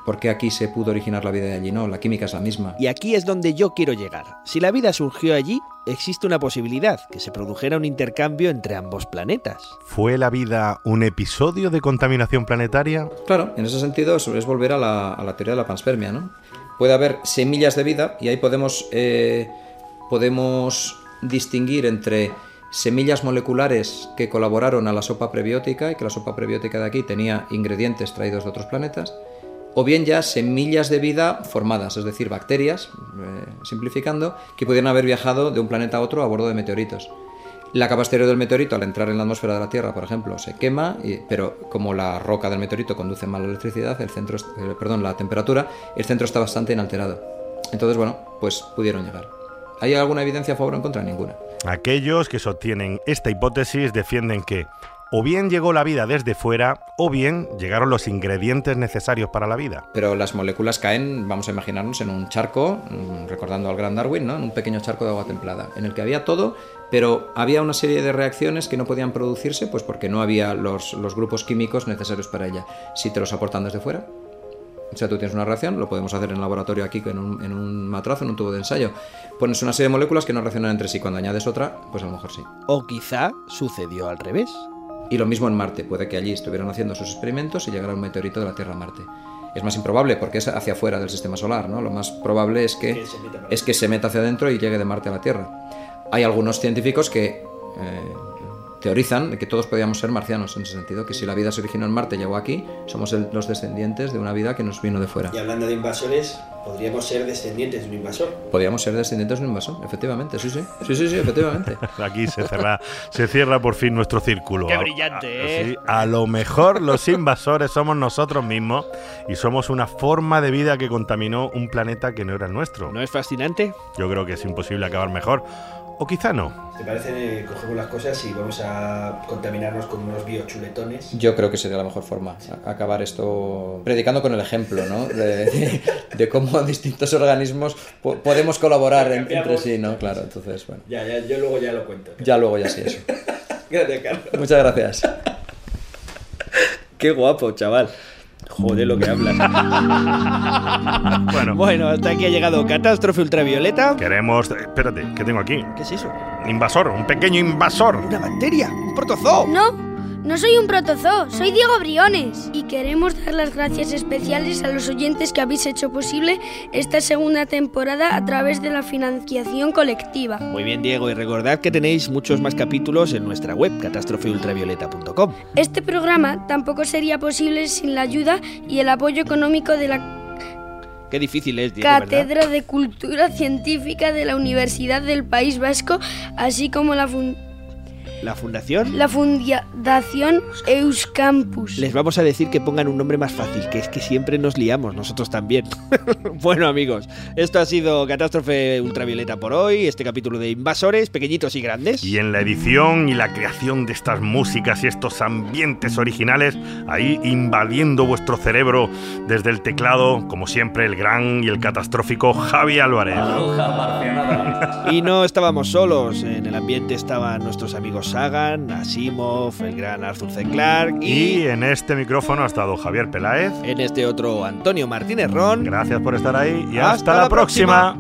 ¿Por qué aquí se pudo originar la vida y allí no? La química es la misma. Y aquí es donde yo quiero llegar. Si la vida surgió allí, existe una posibilidad, que se produjera un intercambio entre ambos planetas. ¿Fue la vida un episodio de contaminación planetaria? Claro, en ese sentido es, es volver a la, a la teoría de la panspermia, ¿no? Puede haber semillas de vida y ahí podemos, eh, podemos distinguir entre semillas moleculares que colaboraron a la sopa prebiótica y que la sopa prebiótica de aquí tenía ingredientes traídos de otros planetas, o bien ya semillas de vida formadas, es decir, bacterias, eh, simplificando, que pudieran haber viajado de un planeta a otro a bordo de meteoritos. La capa exterior del meteorito, al entrar en la atmósfera de la Tierra, por ejemplo, se quema, pero como la roca del meteorito conduce mal la electricidad, el centro, eh, perdón, la temperatura, el centro está bastante inalterado. Entonces, bueno, pues pudieron llegar. ¿Hay alguna evidencia a favor o en contra? Ninguna. Aquellos que sostienen esta hipótesis defienden que o bien llegó la vida desde fuera o bien llegaron los ingredientes necesarios para la vida. Pero las moléculas caen, vamos a imaginarnos, en un charco, mm, recordando al gran Darwin, ¿no? En un pequeño charco de agua templada, en el que había todo, pero había una serie de reacciones que no podían producirse, pues porque no había los, los grupos químicos necesarios para ella. Si te los aportan desde fuera, o sea, tú tienes una reacción, lo podemos hacer en el laboratorio aquí en un, en un matrazo, en un tubo de ensayo. Pones una serie de moléculas que no reaccionan entre sí. Cuando añades otra, pues a lo mejor sí. O quizá sucedió al revés. Y lo mismo en Marte, puede que allí estuvieran haciendo sus experimentos y llegara un meteorito de la Tierra a Marte. Es más improbable porque es hacia afuera del sistema solar, ¿no? Lo más probable es que, es que se meta hacia adentro y llegue de Marte a la Tierra. Hay algunos científicos que eh, teorizan que todos podíamos ser marcianos en ese sentido, que si la vida se originó en Marte y llegó aquí, somos el- los descendientes de una vida que nos vino de fuera. Y hablando de invasores, podríamos ser descendientes de un invasor. Podríamos ser descendientes de un invasor, efectivamente, sí, sí. Sí, sí, sí, efectivamente. Aquí se cierra, se cierra por fin nuestro círculo. Qué A- brillante, a, ¿eh? sí, a lo mejor los invasores somos nosotros mismos y somos una forma de vida que contaminó un planeta que no era el nuestro. ¿No es fascinante? Yo creo que es imposible acabar mejor. O quizá no. ¿Te parece que cogemos las cosas y vamos a contaminarnos con unos biochuletones? Yo creo que sería la mejor forma, acabar esto predicando con el ejemplo, ¿no? De, de- de cómo distintos organismos po- podemos colaborar en- entre sí, ¿no? Claro, entonces, bueno. Ya, ya, yo luego ya lo cuento. Ya luego ya sí eso. Gracias, Carlos. Muchas gracias. Qué guapo, chaval. Joder, lo que hablas. Bueno, Bueno, hasta aquí ha llegado Catástrofe Ultravioleta. queremos... Espérate, ¿qué tengo aquí? ¿Qué es eso? Un invasor, un pequeño invasor. Una bacteria, un protozoo. No, no soy un protozoo, soy Diego Briones. Y queremos dar las gracias especiales a los oyentes que habéis hecho posible esta segunda temporada a través de la financiación colectiva. Muy bien, Diego, y recordad que tenéis muchos más capítulos en nuestra web, catástrofeultravioleta.com. Este programa tampoco sería posible sin la ayuda y el apoyo económico de la Qué difícil es, Diego, ¿verdad? Cátedra de Cultura Científica de la Universidad del País Vasco, así como la, fun- La fundación. la Fundación Euskampus. Les vamos a decir que pongan un nombre más fácil, que es que siempre nos liamos, nosotros también. bueno, amigos, esto ha sido Catástrofe Ultravioleta por hoy, este capítulo de Invasores, pequeñitos y grandes. Y en la edición y la creación de estas músicas y estos ambientes originales, ahí invadiendo vuestro cerebro desde el teclado, como siempre, el gran y el catastrófico Javi Álvarez. Y no estábamos solos, en el ambiente estaban nuestros amigos Sagan, Asimov, el gran Arthur C. Clarke Y y en este micrófono ha estado Javier Peláez. en este otro Antonio Martínez Ron. Gracias por estar ahí y Hasta hasta, la la próxima.